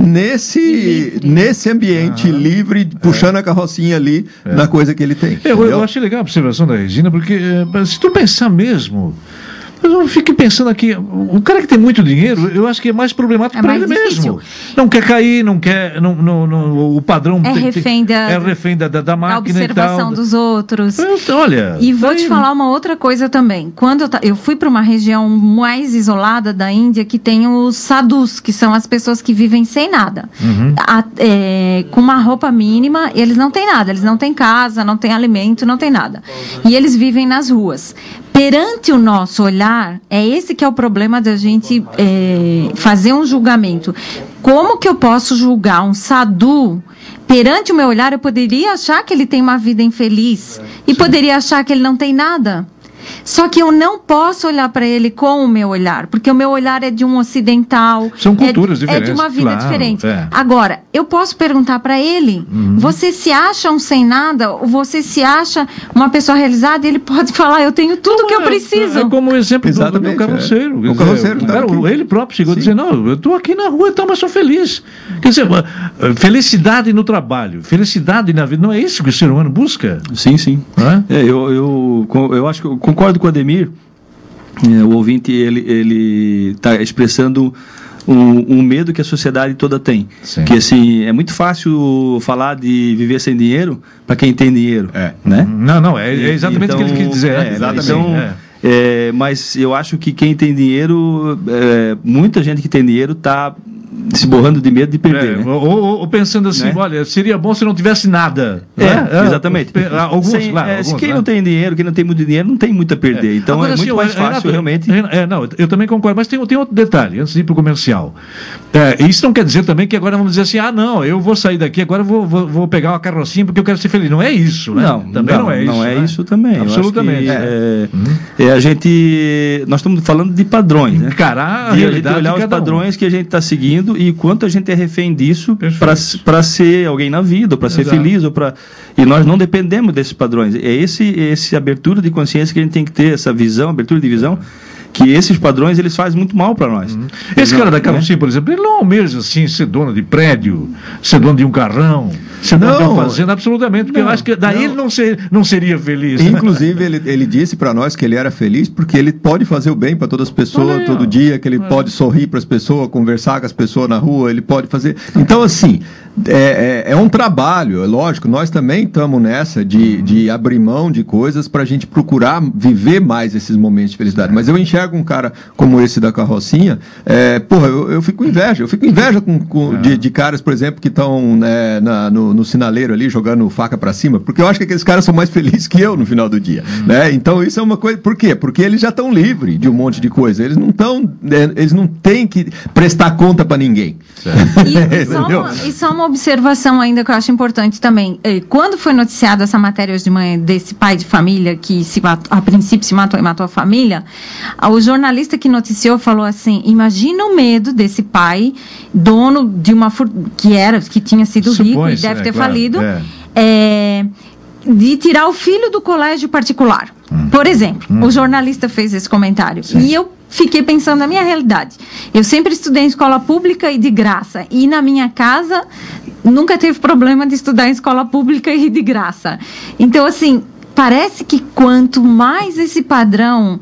nesse, nesse ambiente livre, puxando é. a carrocinha ali é. na coisa que ele tem. Eu, eu achei legal a observação da Regina, porque eh, se tu pensar mesmo. Eu fico pensando aqui, o cara que tem muito dinheiro, eu acho que é mais problemático é para ele difícil. mesmo. Não quer cair, não quer. Não, não, não o padrão é tem, refém da, é refém da, da, da máquina. A observação dos outros. Eu, olha. E vou te falar uma outra coisa também. Quando eu, eu fui para uma região mais isolada da Índia, que tem os sadhus, que são as pessoas que vivem sem nada. Uhum. A, é, com uma roupa mínima, eles não têm nada. Eles não têm casa, não têm alimento, não têm nada. E eles vivem nas ruas perante o nosso olhar, é esse que é o problema da gente é, fazer um julgamento. Como que eu posso julgar um sadhu? Perante o meu olhar, eu poderia achar que ele tem uma vida infeliz e poderia achar que ele não tem nada. Só que eu não posso olhar para ele com o meu olhar, porque o meu olhar é de um ocidental. São culturas é, diferentes. É de uma vida claro, diferente. É. Agora, eu posso perguntar para ele: uhum. você se acha um sem nada? Ou você se acha uma pessoa realizada? Ele pode [laughs] falar: eu tenho tudo que eu é, preciso. É, como o exemplo do, do carroceiro. É. O carroceiro. Tá ele próprio chegou Sim. dizendo: não, eu estou aqui na rua, então, mas sou feliz. Quer dizer, felicidade no trabalho, felicidade na vida, não é isso que o ser humano busca? Sim, sim. É? eu, eu, eu acho que eu concordo com o Ademir. É, o ouvinte ele ele está expressando um, um, medo que a sociedade toda tem. Sim. Que assim, é muito fácil falar de viver sem dinheiro para quem tem dinheiro. É. Né? Não, não, é, é exatamente então, o que ele quis dizer. É, exatamente. Então, é. É, mas eu acho que quem tem dinheiro, é, muita gente que tem dinheiro está se borrando de medo de perder. É, né? ou, ou, pensando assim, né? olha, seria bom se não tivesse nada. É, né? é exatamente. Alguns, Sem, claro, é, alguns, quem não tem dinheiro, quem não tem muito dinheiro, não tem muito a perder. É. Então Agora, é muito assim, mais fácil, Renato, realmente. É, não, eu também concordo, mas tem, tem outro detalhe, antes de ir para o comercial. isso não quer dizer também que agora vamos dizer assim, ah, não, eu vou sair daqui, agora vou, vou, vou pegar uma carrocinha porque eu quero ser feliz. Não é isso, né? Não, também não, não é isso. Não é né? isso também. Absolutamente. é, uhum. a gente. Nós estamos falando de padrões, né? Encarar a de, de olhar os padrões um. que a gente está seguindo e quanto a gente é refém disso para ser alguém na vida, para ser feliz, ou para e nós não dependemos desses padrões. É esse esse abertura de consciência que a gente tem que ter, essa visão, abertura de visão que esses padrões eles fazem muito mal para nós. Uhum. Esse cara da Carrocinha, né? por exemplo, ele não almeja assim ser dono de prédio, ser dono de um carrão, ser dono de uma fazenda, absolutamente, porque não, eu acho que daí não. ele não, ser, não seria feliz. Inclusive, ele, ele disse para nós que ele era feliz porque ele pode fazer o bem para todas as pessoas todo dia, que ele é. pode sorrir para as pessoas, conversar com as pessoas na rua, ele pode fazer. Então, assim, é, é, é, um trabalho, é lógico, nós também estamos nessa de, uhum. de abrir mão de coisas para a gente procurar viver mais esses momentos de felicidade. Mas eu enxergo um cara como esse da carrocinha, é, porra, eu, eu fico inveja, eu fico inveja com, com de, de, caras, por exemplo, que estão né, no, no, sinaleiro ali jogando faca para cima, porque eu acho que aqueles caras são mais [laughs] felizes que eu no final do dia. Uhum. Né? Então isso é uma coisa. Por quê? Porque eles já estão livres de um monte de coisa. Eles não estão. É, eles não têm que prestar conta para ninguém. E, e, só [laughs] uma, e só uma observação ainda que eu acho importante também. É, quando foi noticiada essa matéria hoje de manhã desse pai de família que se matou, a princípio se matou e matou a família, o jornalista que noticiou falou assim: imagina o medo desse pai, dono de uma que era, que tinha sido rico e deve é, ter claro, falido. É. É, de tirar o filho do colégio particular. Hum. Por exemplo, hum. o jornalista fez esse comentário. Sim. E eu fiquei pensando na minha realidade. Eu sempre estudei em escola pública e de graça. E na minha casa nunca teve problema de estudar em escola pública e de graça. Então, assim, parece que quanto mais esse padrão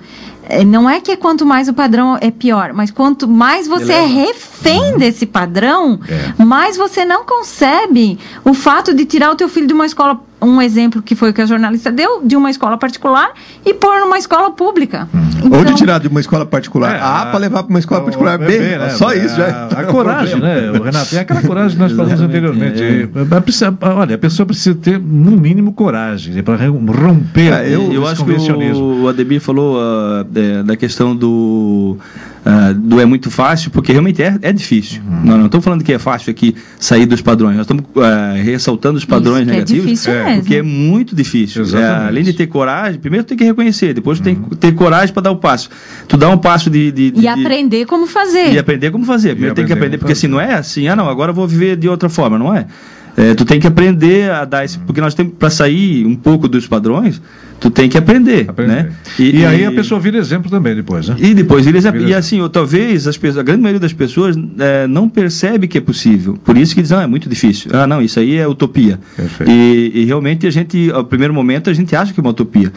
é, não é que é quanto mais o padrão é pior, mas quanto mais você é refém uhum. desse padrão, é. mais você não concebe o fato de tirar o teu filho de uma escola um exemplo que foi o que a jornalista deu de uma escola particular e pôr numa escola pública. Hum. Então, Ou de tirar de uma escola particular é, A para levar para uma escola particular B. B né? Só isso já. A, a coragem, né, o Renato? É aquela coragem que nós falamos anteriormente. É. Precisa, olha, a pessoa precisa ter, no mínimo, coragem né, para romper é, eu, eu acho que o, o Ademir falou uh, da questão do uh, do é muito fácil, porque realmente é, é difícil. Uhum. Nós não estamos falando que é fácil aqui sair dos padrões, nós estamos uh, ressaltando os padrões Isso, negativos. É difícil é, Porque é muito difícil. É, além de ter coragem, primeiro tem que reconhecer, depois uhum. tem que ter coragem para dar o passo. Tu dá um passo de. de, de e aprender como fazer. E aprender como fazer. Primeiro tem que aprender, porque assim, não é assim, ah não, agora eu vou viver de outra forma, não é? É, tu tem que aprender a dar esse. Porque nós temos para sair um pouco dos padrões, tu tem que aprender, aprender. né? E, e, aí a pessoa vira exemplo também depois, né? E depois vira exemplo. Vira e assim, ou, talvez as pessoas, a grande maioria das pessoas é, não percebe que é possível. Por isso que dizem, ah, é muito difícil. Ah, não, isso aí é utopia. E, e, realmente a gente, ao primeiro momento, a gente acha que é uma utopia.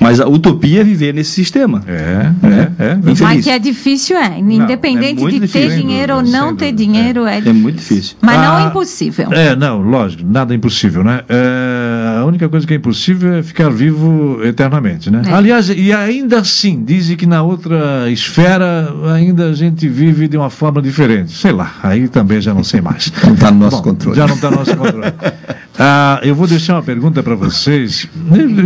Mas a utopia é viver nesse sistema. É, né? é, é. Mas que é difícil, é. Independente não, é de difícil, ter dinheiro ou não ter dinheiro, é, é, muito difícil. Mas ah, não é ah, impossível. É, não, lógico, nada é impossível, né? É, a única coisa que é impossível é ficar vivo eternamente, né? É. Aliás, e ainda assim, dizem que na outra esfera ainda a gente vive de uma forma diferente. Sei lá, aí também já não sei mais. [laughs] Não está no nosso Bom, controle. Já não está no nosso controle. [laughs] ah, eu vou deixar uma pergunta para vocês.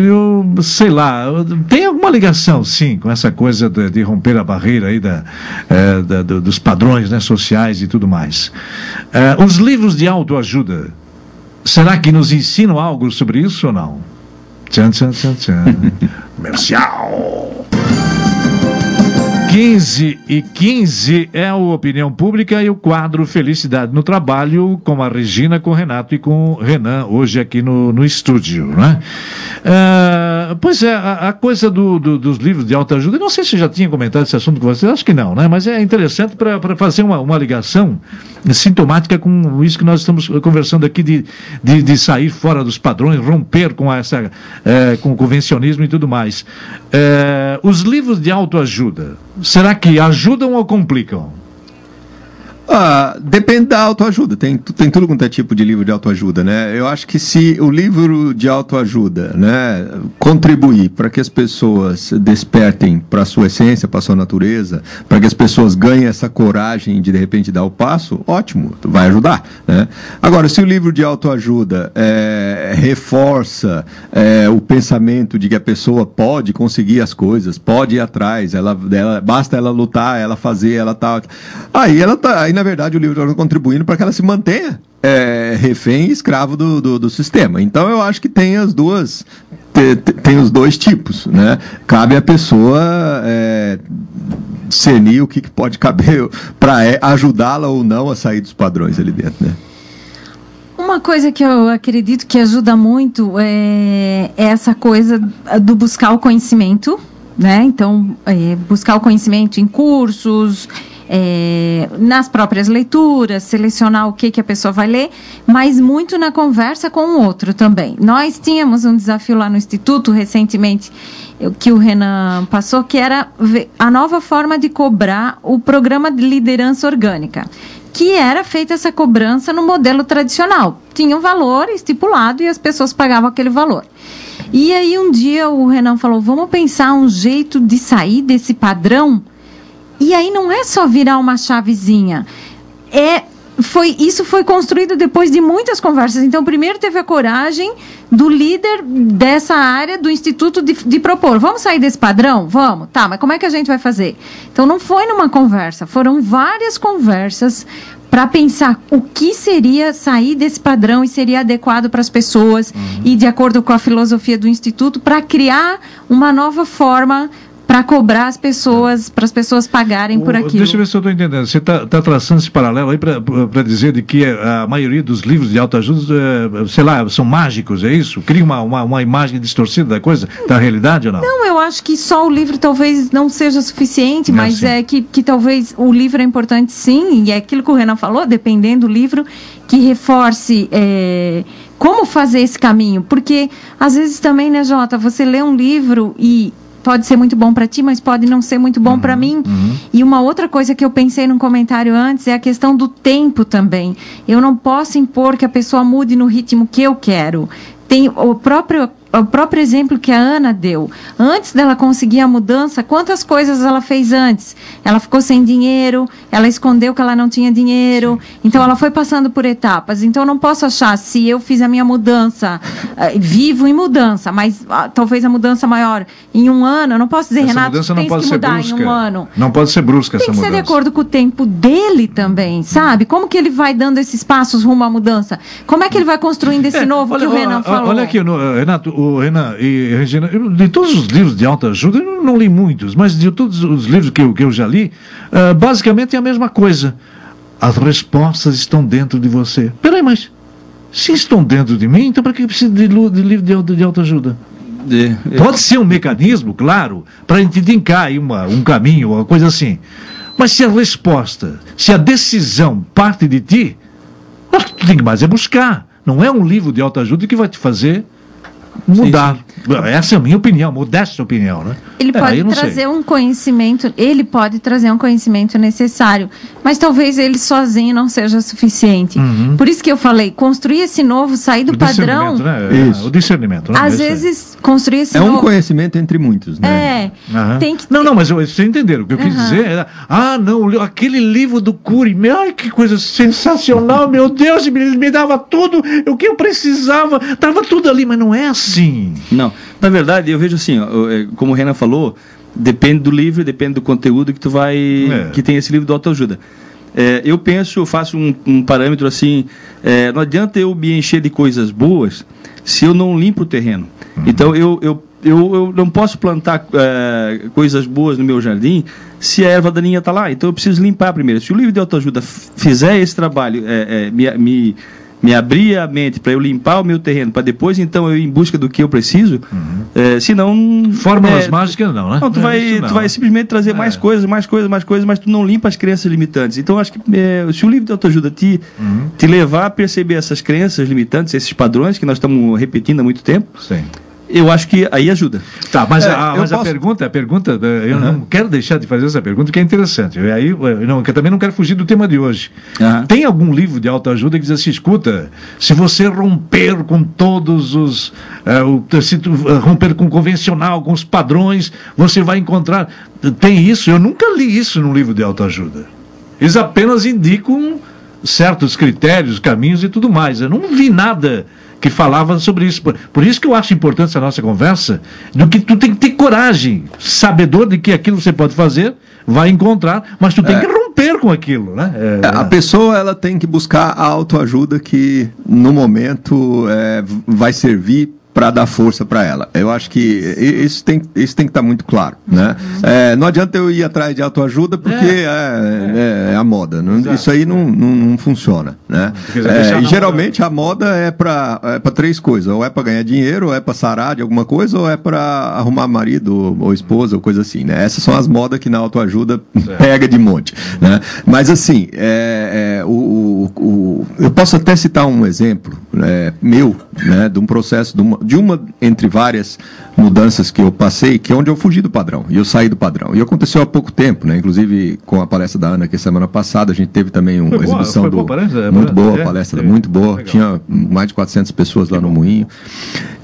Eu sei lá, tem alguma ligação, sim, com essa coisa de, de romper a barreira aí da, é, da do, dos padrões né, sociais e tudo mais. É, os livros de autoajuda, será que nos ensinam algo sobre isso ou não? Tchan, tchan, tchan, tchan. [laughs] Comercial. 15 e 15 é o Opinião Pública e o quadro Felicidade no Trabalho com a Regina, com o Renato e com o Renan, hoje aqui no, no estúdio. Né? Uh, pois é, a, a coisa do, do, dos livros de autoajuda, não sei se já tinha comentado esse assunto com vocês, acho que não, né? mas é interessante para fazer uma, uma ligação sintomática com isso que nós estamos conversando aqui de, de, de sair fora dos padrões, romper com, essa, é, com o convencionismo e tudo mais. É, os livros de autoajuda, será que ajudam ou complicam? Ah, depende da autoajuda. Tem, tem tudo quanto é tipo de livro de autoajuda, né? Eu acho que se o livro de autoajuda, né, contribuir para que as pessoas despertem para a sua essência, para a sua natureza, para que as pessoas ganhem essa coragem de de repente dar o passo, ótimo, vai ajudar, né? Agora, se o livro de autoajuda é, reforça é, o pensamento de que a pessoa pode conseguir as coisas, pode ir atrás, ela, ela basta ela lutar, ela fazer, ela tá, aí ela tá, aí na verdade, o livro está contribuindo para que ela se mantenha é, refém e escravo do, do, do, sistema. Então, eu acho que tem as duas. Tem, os dois tipos, né? Cabe à pessoa é, discernir o que, que pode caber [laughs] para é, ajudá-la ou não a sair dos padrões ali dentro, né? Uma coisa que eu acredito que ajuda muito é, é essa coisa do buscar o conhecimento, né? Então, é, buscar o conhecimento em cursos, é, nas próprias leituras, selecionar o que, que a pessoa vai ler, mas muito na conversa com o outro também. Nós tínhamos um desafio lá no Instituto recentemente que o Renan passou, que era a nova forma de cobrar o programa de liderança orgânica que era feita essa cobrança no modelo tradicional. Tinha um valor estipulado e as pessoas pagavam aquele valor. E aí um dia o Renan falou: vamos pensar um jeito de sair desse padrão e aí não é só virar uma chavezinha. É foi isso foi construído depois de muitas conversas. Então, primeiro teve a coragem do líder dessa área do instituto de, de, propor: vamos sair desse padrão? Vamos, tá, mas como é que a gente vai fazer? Então, não foi numa conversa, foram várias conversas para pensar o que seria sair desse padrão e seria adequado para as pessoas uhum. e de acordo com a filosofia do instituto para criar uma nova forma para cobrar as pessoas, para as pessoas pagarem por aquilo. Deixa eu ver se eu estou entendendo. Você está tá traçando esse paralelo aí para dizer de que a maioria dos livros de autoajuda, é, sei lá, são mágicos, é isso? Cria uma, uma, uma, imagem distorcida da coisa, da realidade ou não? Não, eu acho que só o livro talvez não seja suficiente, mas é, é que, que talvez o livro é importante sim, e é aquilo que o Renan falou, dependendo do livro, que reforce. É, como fazer esse caminho? Porque às vezes também, né, Jota, você lê um livro e pode ser muito bom para ti, mas pode não ser muito bom uhum, para mim. Uhum. E uma outra coisa que eu pensei num comentário antes é a questão do tempo também. Eu não posso impor que a pessoa mude no ritmo que eu quero. Tem o próprio o próprio exemplo que a Ana deu. Antes dela conseguir a mudança, quantas coisas ela fez antes? Ela ficou sem dinheiro, ela escondeu que ela não tinha dinheiro, então ela foi passando por etapas. Então eu não posso achar se eu fiz a minha mudança, uh, vivo em mudança, mas uh, talvez a mudança maior em um ano, eu não posso dizer, essa Renato, mudança não pode que mudar brusca. em um ano. Não pode ser brusca tem essa mudança. Tem que ser de acordo com o tempo dele também, sabe? Como que ele vai dando esses passos rumo à mudança? Como é que ele vai construindo esse é, novo olha, que o Renan falou? Olha aqui, no, Renato, o Renan e Regina, eu, de todos os livros de alta ajuda, eu não li muitos, mas de todos os livros que eu, que eu já li, uh, basicamente é a mesma coisa. As respostas estão dentro de você. Peraí, mas se estão dentro de mim, então para que eu preciso de, de livro de, de autoajuda? De, Pode ser um mecanismo, claro, para a gente indicar uma, um caminho, uma coisa assim. Mas se a resposta, se a decisão parte de ti, o que tu tem que mais é buscar. Não é um livro de autoajuda que vai te fazer mudar. Sim, sim. Essa é a minha opinião, modesta opinião, né? Ele é, pode trazer sei. um conhecimento, ele pode trazer um conhecimento necessário, mas talvez ele sozinho não seja suficiente. Uhum. Por isso que eu falei, construir esse novo, sair do o padrão. Né? Isso. O discernimento, né? Às vezes, construir esse é novo. É um conhecimento entre muitos, né? É. Uhum. Tem que... Não, não, mas vocês entenderam. O que eu quis dizer era, ah, não, aquele livro do Cury, ai, que coisa sensacional, meu Deus, ele me dava tudo o que eu precisava, estava tudo ali, mas não é assim. Não. Na verdade, eu vejo assim, é, como o Renan falou, depende do livro, depende do conteúdo que tu vai. É. que tem esse livro de autoajuda. É, eu penso, eu faço um, um parâmetro assim, é, não adianta eu me encher de coisas boas se eu não limpo o terreno. Uhum. Então eu, eu, eu, eu, não posso plantar é, coisas boas no meu jardim se a erva daninha está lá. Então eu preciso limpar primeiro. Se o livro de autoajuda fizer esse trabalho, é, é, me, me me abrir a mente para eu limpar o meu terreno, para depois então eu ir em busca do que eu preciso, uhum. é, senão... Fórmulas é, mágicas não, né? Não, tu, é, vai, não. tu vai simplesmente trazer mais é. coisas, mais coisas, mais coisas, mas tu não limpa as crenças limitantes. Então acho que é, se o livro de autoajuda te, uhum. te levar a perceber essas crenças limitantes, esses padrões que nós estamos repetindo há muito tempo... Sim eu acho que aí ajuda. Tá, mas, é, a, mas posso... a pergunta, a pergunta, eu uhum. não quero deixar de fazer essa pergunta, que é interessante. Eu, aí, eu, não, eu também não quero fugir do tema de hoje. Uhum. Tem algum livro de autoajuda que diz assim, escuta, se você romper com todos os. Uh, se tu, uh, romper com o convencional, com os padrões, você vai encontrar. Tem isso? Eu nunca li isso num livro de autoajuda. Eles apenas indicam certos critérios, caminhos e tudo mais. Eu não vi nada que falava sobre isso. Por, por, isso que eu acho importante essa nossa conversa, do que tu tem que ter coragem, sabedor de que aquilo você pode fazer, vai encontrar, mas tu tem é. que romper com aquilo, né? É, a pessoa ela tem que buscar a autoajuda que no momento é, vai servir para dar força para ela. Eu acho que isso tem, isso tem que estar tá muito claro. Né? Uhum. É, não adianta eu ir atrás de autoajuda porque é, é, é, é a moda. Não, isso aí não, não, não funciona. Né? É, e geralmente a moda é para é três coisas: ou é para ganhar dinheiro, ou é para sarar de alguma coisa, ou é para arrumar marido ou esposa, ou coisa assim. Né? Essas são as modas que na autoajuda pega de monte. Né? Mas assim, é, o, o, o, eu posso até citar um exemplo meu né, de um processo de uma, de uma entre várias mudanças que eu passei, que é onde eu fugi do padrão, e eu saí do padrão. E aconteceu há pouco tempo, né? Inclusive com a palestra da Ana, que semana passada a gente teve também uma foi exibição boa, do. Boa palestra, é muito boa, a palestra, é, muito boa. Legal. Tinha mais de 400 pessoas lá no Moinho.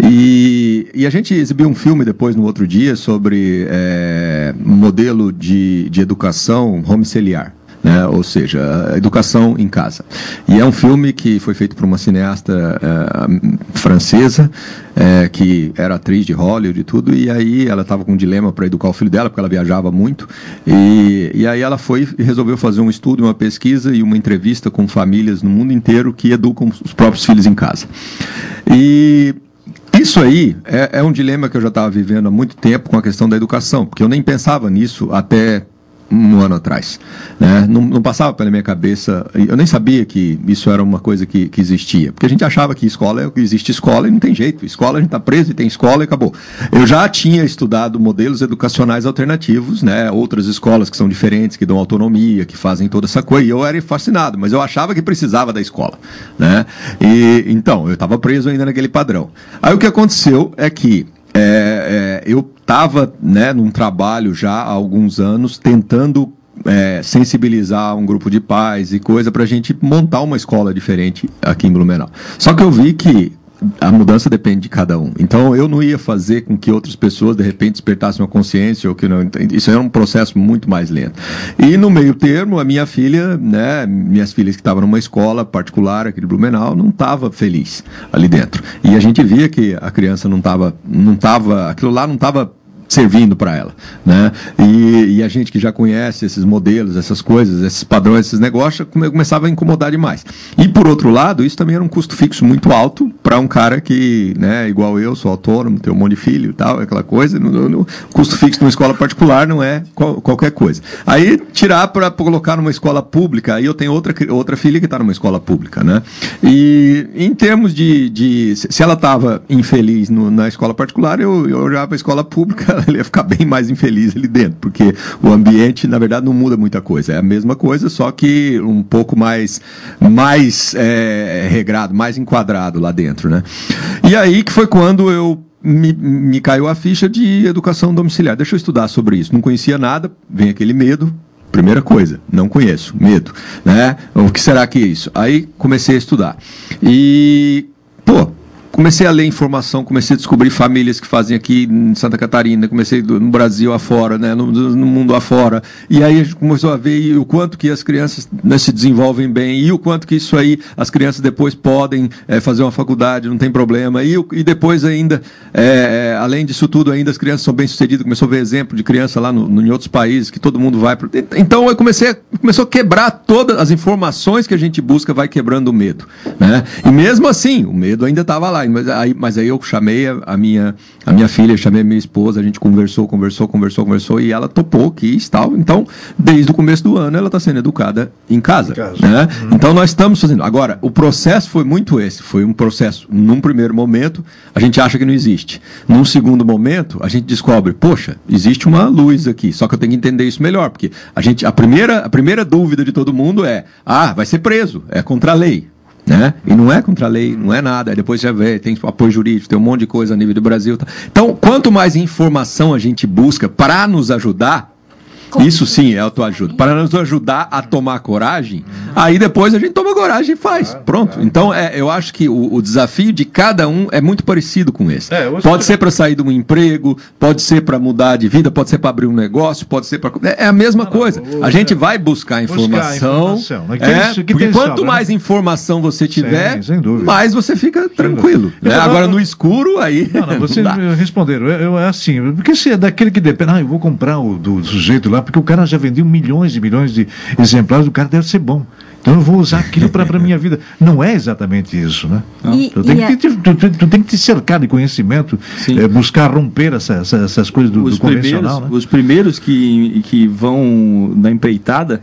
E, e a gente exibiu um filme depois, no outro dia, sobre é, modelo de, de educação homiceliar né? ou seja, educação em casa. E é um filme que foi feito por uma cineasta é, francesa, é, que era atriz de Hollywood e tudo, e aí ela estava com um dilema para educar o filho dela, porque ela viajava muito, e, e aí ela foi e resolveu fazer um estudo, uma pesquisa e uma entrevista com famílias no mundo inteiro que educam os próprios filhos em casa. E isso aí é, é, um dilema que eu já estava vivendo há muito tempo com a questão da educação, porque eu nem pensava nisso até um ano atrás. Né? Não, não, passava pela minha cabeça, eu nem sabia que isso era uma coisa que, que existia, porque a gente achava que escola é o que existe escola e não tem jeito, escola a gente está preso e tem escola e acabou. Eu já tinha estudado modelos educacionais alternativos, né? outras escolas que são diferentes, que dão autonomia, que fazem toda essa coisa, e eu era fascinado, mas eu achava que precisava da escola. Né? E, então, eu estava preso ainda naquele padrão. Aí o que aconteceu é que é, é, eu estava né, num trabalho já há alguns anos tentando é, sensibilizar um grupo de pais e coisa para a gente montar uma escola diferente aqui em Blumenau. Só que eu vi que a mudança depende de cada um. Então eu não ia fazer com que outras pessoas de repente despertassem uma consciência ou que não. Isso era um processo muito mais lento. E no meio termo, a minha filha, né, minhas filhas que estavam numa escola particular aqui de Blumenau, não estava feliz ali dentro. E a gente via que a criança não estava, não tava, aquilo lá não estava servindo para ela, né? E, e, a gente que já conhece esses modelos, essas coisas, esses padrões, esses negócios, come, começava a incomodar demais. E por outro lado, isso também era um custo fixo muito alto para um cara que, né, igual eu, sou autônomo, tenho um monte de filho e tal, aquela coisa. No, no custo fixo numa escola particular não é qual, qualquer coisa. Aí tirar para colocar numa escola pública, aí eu tenho outra outra filha que está numa escola pública, né? E em termos de, de se ela estava infeliz no, na escola particular, eu, eu olhava para a escola pública [laughs] ele ia ficar bem mais infeliz ali dentro, porque o ambiente, na verdade, não muda muita coisa. É a mesma coisa, só que um pouco mais, mais é, regrado, mais enquadrado lá dentro, né? E aí que foi quando eu me, me caiu a ficha de educação domiciliar. Deixa eu estudar sobre isso. Não conhecia nada, vem aquele medo, Primeira coisa, não conheço, medo, né? O que será que é isso? Aí comecei a estudar. E, comecei a ler informação, comecei a descobrir famílias que fazem aqui em Santa Catarina, comecei no Brasil afora, né, no, no mundo afora. E aí a gente começou a ver o quanto que as crianças né, se desenvolvem bem e o quanto que isso aí as crianças depois podem é, fazer uma faculdade, não tem problema. E, e depois ainda, é, além disso tudo, ainda as crianças são bem sucedidas. Começou a ver exemplo de criança lá no, no, em outros países que todo mundo vai. Pro... Então eu comecei a, começou a quebrar todas as informações que a gente busca, vai quebrando o medo, né? E mesmo assim, o medo ainda estava lá mas aí, mas aí eu chamei a, a, minha, a minha filha, chamei a minha esposa, a gente conversou, conversou, conversou, conversou, e ela topou, quis tal. Então, desde o começo do ano, ela está sendo educada em casa. Em casa. Né? Uhum. Então, nós estamos fazendo. Agora, o processo foi muito esse. Foi um processo, num primeiro momento, a gente acha que não existe. Num segundo momento, a gente descobre, poxa, existe uma luz aqui, só que eu tenho que entender isso melhor, porque a gente, a primeira, a primeira dúvida de todo mundo é, ah, vai ser preso, é contra a lei. Né? E não é contra a lei, não é nada. Aí depois já vê, tem apoio jurídico, tem um monte de coisa a nível do Brasil. Tá. Então, quanto mais informação a gente busca para nos ajudar, isso sim é autoajuda. Para nos ajudar a tomar coragem, aí depois a gente toma coragem e faz. Pronto. Então é, eu acho que o, o, desafio de cada um é muito parecido com esse. É, pode ser para sair de um emprego, pode ser para mudar de vida, pode ser para abrir um negócio, pode ser para. É, é, a mesma coisa. A gente vai buscar informação. Buscar informação. É, porque quanto né? mais informação você tiver, Sim, mais você fica tranquilo. Né? Agora no escuro, aí. Não, não, [laughs] vocês responderam. Eu, eu, é assim, porque se é daquele que depende. Ah, eu vou comprar o do sujeito lá porque o cara já vendeu milhões e milhões de exemplares, o cara deve ser bom. Então eu vou usar aquilo para a minha vida. [laughs] Não é exatamente isso, né? E, tu, tem que, tu, tu, tu, tem que te cercar de conhecimento, é, buscar romper essa, essa, essas coisas do, os do convencional. Primeiros, né? Os primeiros que, que vão na empreitada,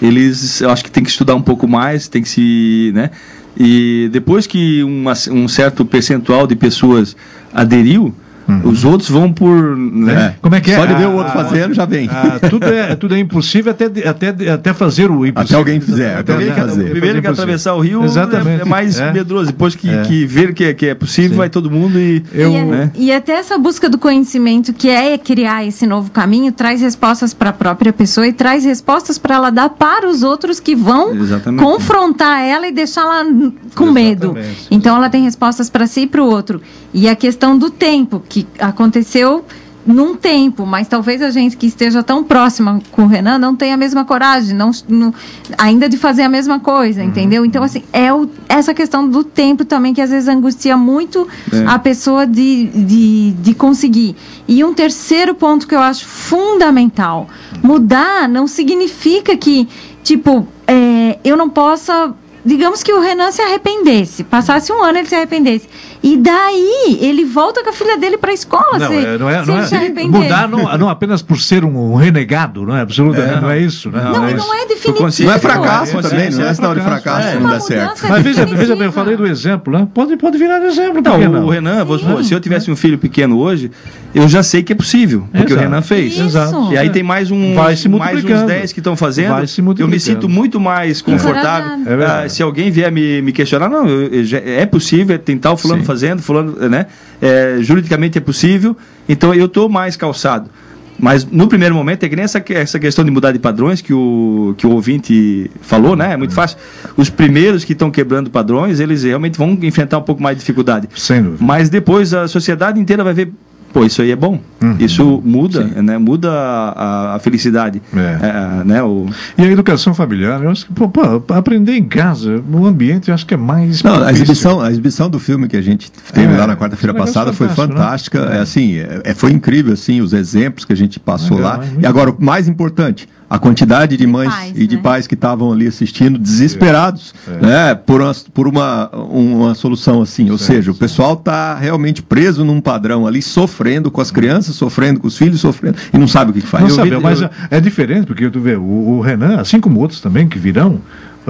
eles, eu acho que tem que estudar um pouco mais, tem que se, né? E depois que uma, um certo percentual de pessoas aderiu, Uhum. Os outros vão por. Né? É. Como é que é? Só de ver o outro fazendo já vem. tudo, é, tudo é impossível até, até, até fazer o impossível. Até alguém fizer. Até alguém fazer. Primeiro que atravessar o rio Exatamente. é mais é. medroso. Depois que, é. que ver que é, que é possível, Sim. vai todo mundo e. Eu, e, né? e até essa busca do conhecimento, que é criar esse novo caminho, traz respostas para a própria pessoa e traz respostas para ela dar para os outros que vão Exatamente. confrontar ela e deixá-la com Exatamente. medo. Então ela tem respostas para si e para o outro. E a questão do tempo, que aconteceu num tempo, mas talvez a gente que esteja tão próxima com o Renan não tenha a mesma coragem, não, não ainda de fazer a mesma coisa, uhum. entendeu? Então, assim, é o, essa questão do tempo também que às vezes angustia muito é. a pessoa de, de, de conseguir. E um terceiro ponto que eu acho fundamental: mudar não significa que, tipo, é, eu não possa. Digamos que o Renan se arrependesse, passasse um ano ele se arrependesse. E daí ele volta com a filha dele para a escola. Não, se, é, não é, não é mudar não, não, apenas por ser um renegado, não é absolutamente, é, não é isso. Né? Não, não, é, não é definitivo. Não é fracasso também, não é sinal de fracasso se não der certo. Mas veja, veja bem, eu falei do exemplo, né? Pode, pode virar exemplo. Não, não? o Renan, se eu tivesse um filho pequeno hoje, eu já sei que é possível, porque Exato. o Renan fez. Exato. E aí tem mais, um, mais uns 10 que estão fazendo. Eu me sinto muito mais confortável. É se alguém vier me, me questionar, não, eu, é possível, tem tal fulano fazendo, fulano né? É, juridicamente é possível, então eu estou mais calçado. Mas no primeiro momento é que nem essa, essa questão de mudar de padrões que o, que o ouvinte falou, né? É muito fácil. Os primeiros que estão quebrando padrões, eles realmente vão enfrentar um pouco mais de dificuldade. Sem dúvida. Mas depois a sociedade inteira vai ver, pô, isso aí é bom. Uhum. Isso muda, Sim. né? Muda a, a felicidade. É. É, né? o... E a educação familiar, eu acho que pô, pô, aprender em casa, o ambiente, eu acho que é mais. Não, a exibição, a exibição do filme que a gente teve é, lá na quarta-feira passada foi né? fantástica. Né? É assim, é, é, foi incrível assim os exemplos que a gente passou legal, lá. E agora o mais importante, a quantidade de mães pais, e de né? pais que estavam ali assistindo, desesperados, é. né, por uma, por uma, uma solução assim. Ou seja, o pessoal está realmente preso num padrão ali, sofrendo com as crianças, sofrendo com os filhos, sofrendo, e não sabe o que faz. Não sabe, mas eu... é diferente, porque tu vê, o, o Renan, assim como outros também que virão,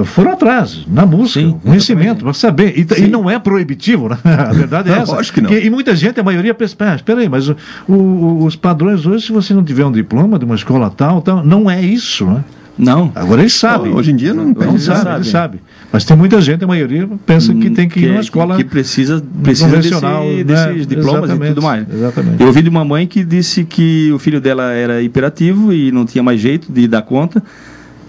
foram atrás, na busca, Sim, conhecimento, para saber. E, e, não é proibitivo, né? [laughs] A verdade é essa. Acho que não. e muita gente, a maioria pensa, ah, espera aí, mas o, o, os padrões hoje, se você não tiver um diploma de uma escola tal, tal não é isso, né? Não. Agora eles sabem. Hoje em dia não, não sabe, sabe. Eles sabem. Mas tem muita gente, a maioria, pensa que tem que, ir numa escola. Que precisa, precisa desse, né? desses diplomas exatamente, e tudo mais. Exatamente. Eu ouvi de uma mãe que disse que o filho dela era hiperativo e não tinha mais jeito de dar conta.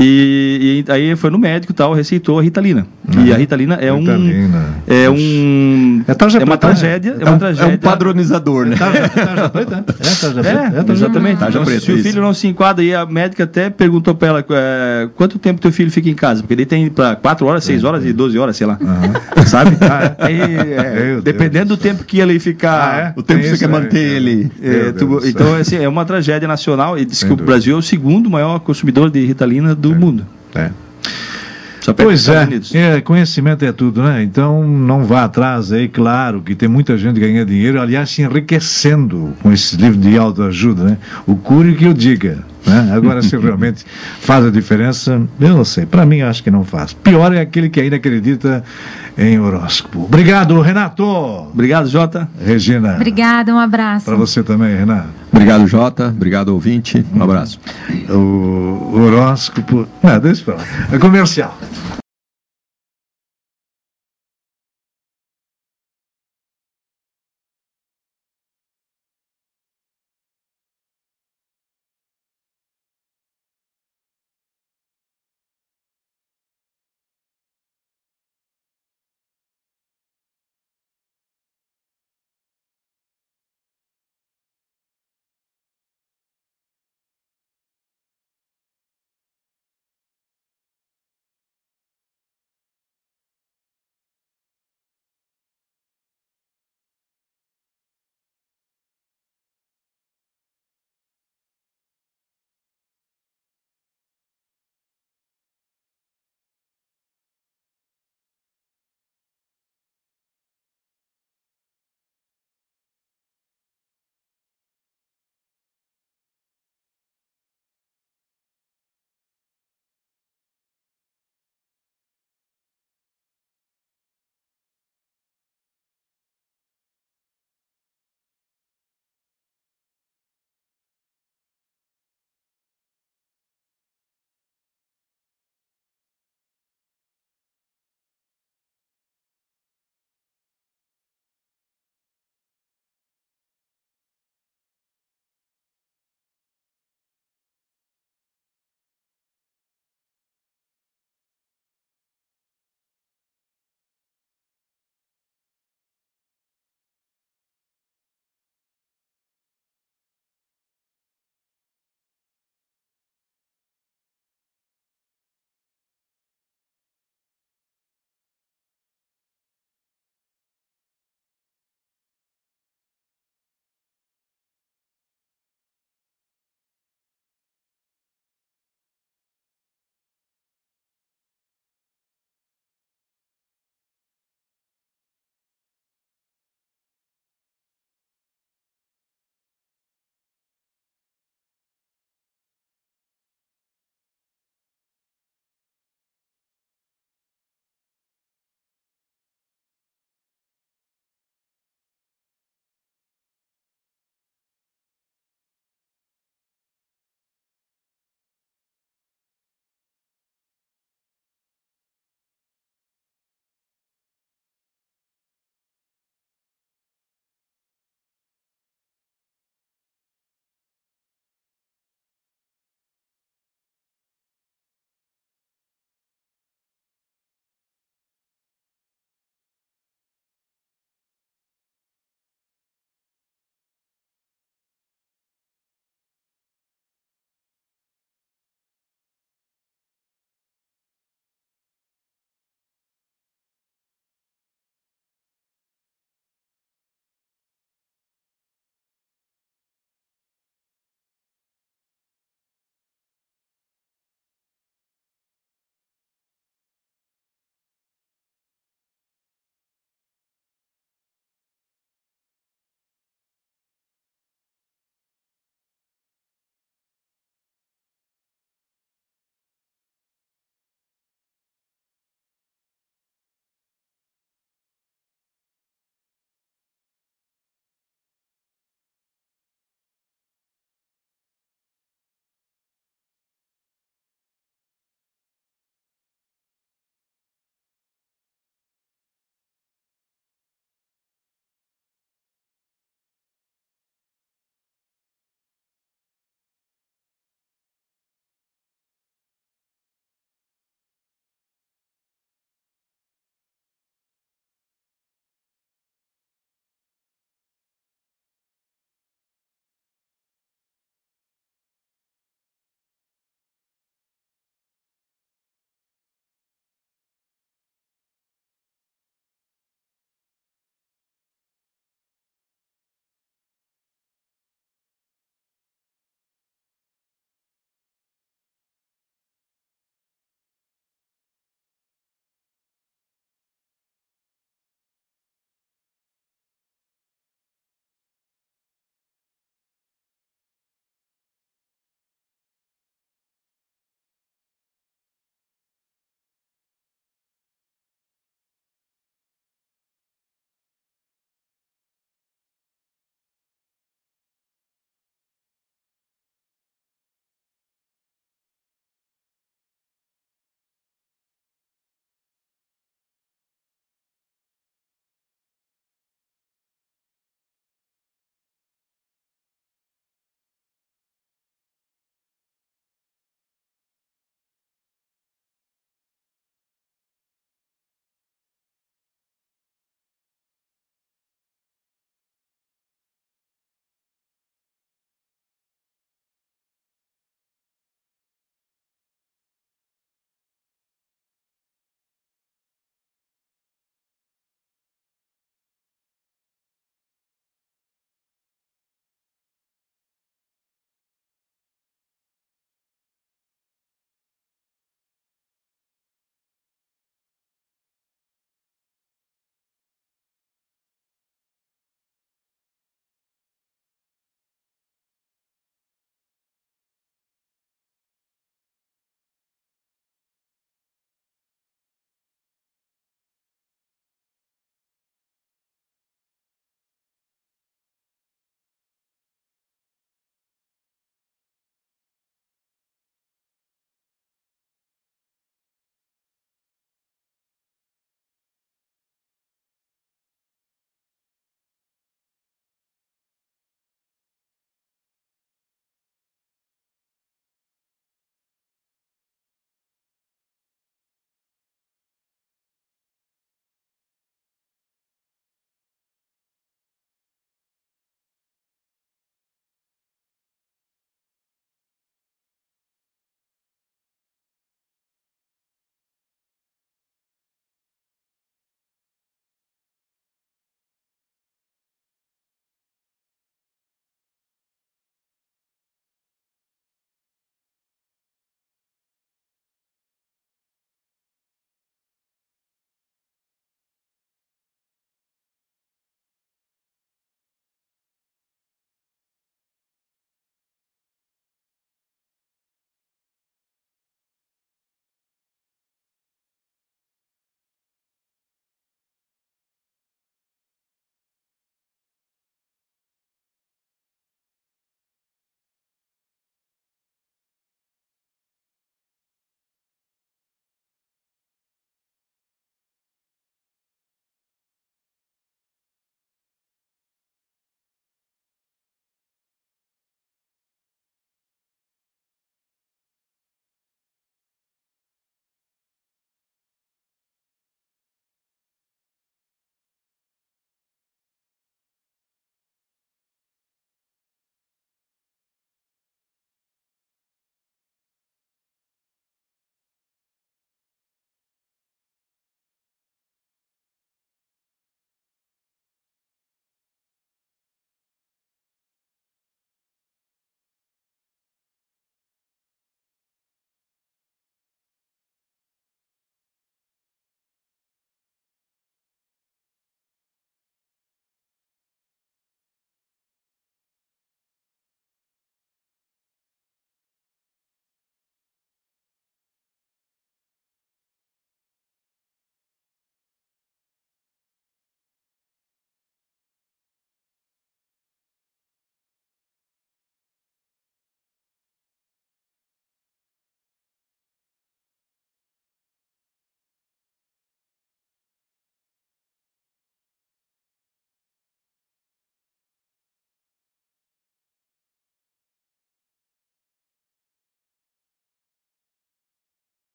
E, e, aí foi no médico tal, receitou a Ritalina. Uhum. E a Ritalina é Ritalina. um. É um. É, é uma tragédia. É, uma é tragédia. É um padronizador, né? É tarja, tarja preta. É, tarja preta. É, exatamente. Tarja preta, se o filho não se enquadra, e a médica até perguntou para ela é, quanto tempo teu filho fica em casa? Porque ele tem para 4 horas, 6 horas e 12 horas, sei lá. Uhum. Sabe? [laughs] Ah, e, dependendo do tempo que ele ficar. Ah, o tempo que você quer manter ele. Tu, então, assim, é uma tragédia nacional. E diz que o Brasil é o segundo maior consumidor de Ritalina do é. mundo. É. Pois é, é, conhecimento é tudo, né? Então não vá atrás aí, claro que tem muita gente ganhando dinheiro, aliás, se enriquecendo com esses livros de autoajuda, né? O cure que eu diga. Né? Agora, se realmente faz a diferença, eu não sei. Para mim, acho que não faz. Pior é aquele que ainda acredita em horóscopo. Obrigado, Renato. Obrigado, Jota. Regina. Obrigada, um abraço. Para você também, Renato. Obrigado, Jota. Obrigado, ouvinte. Um abraço. O horóscopo. Não, deixa eu falar. É comercial.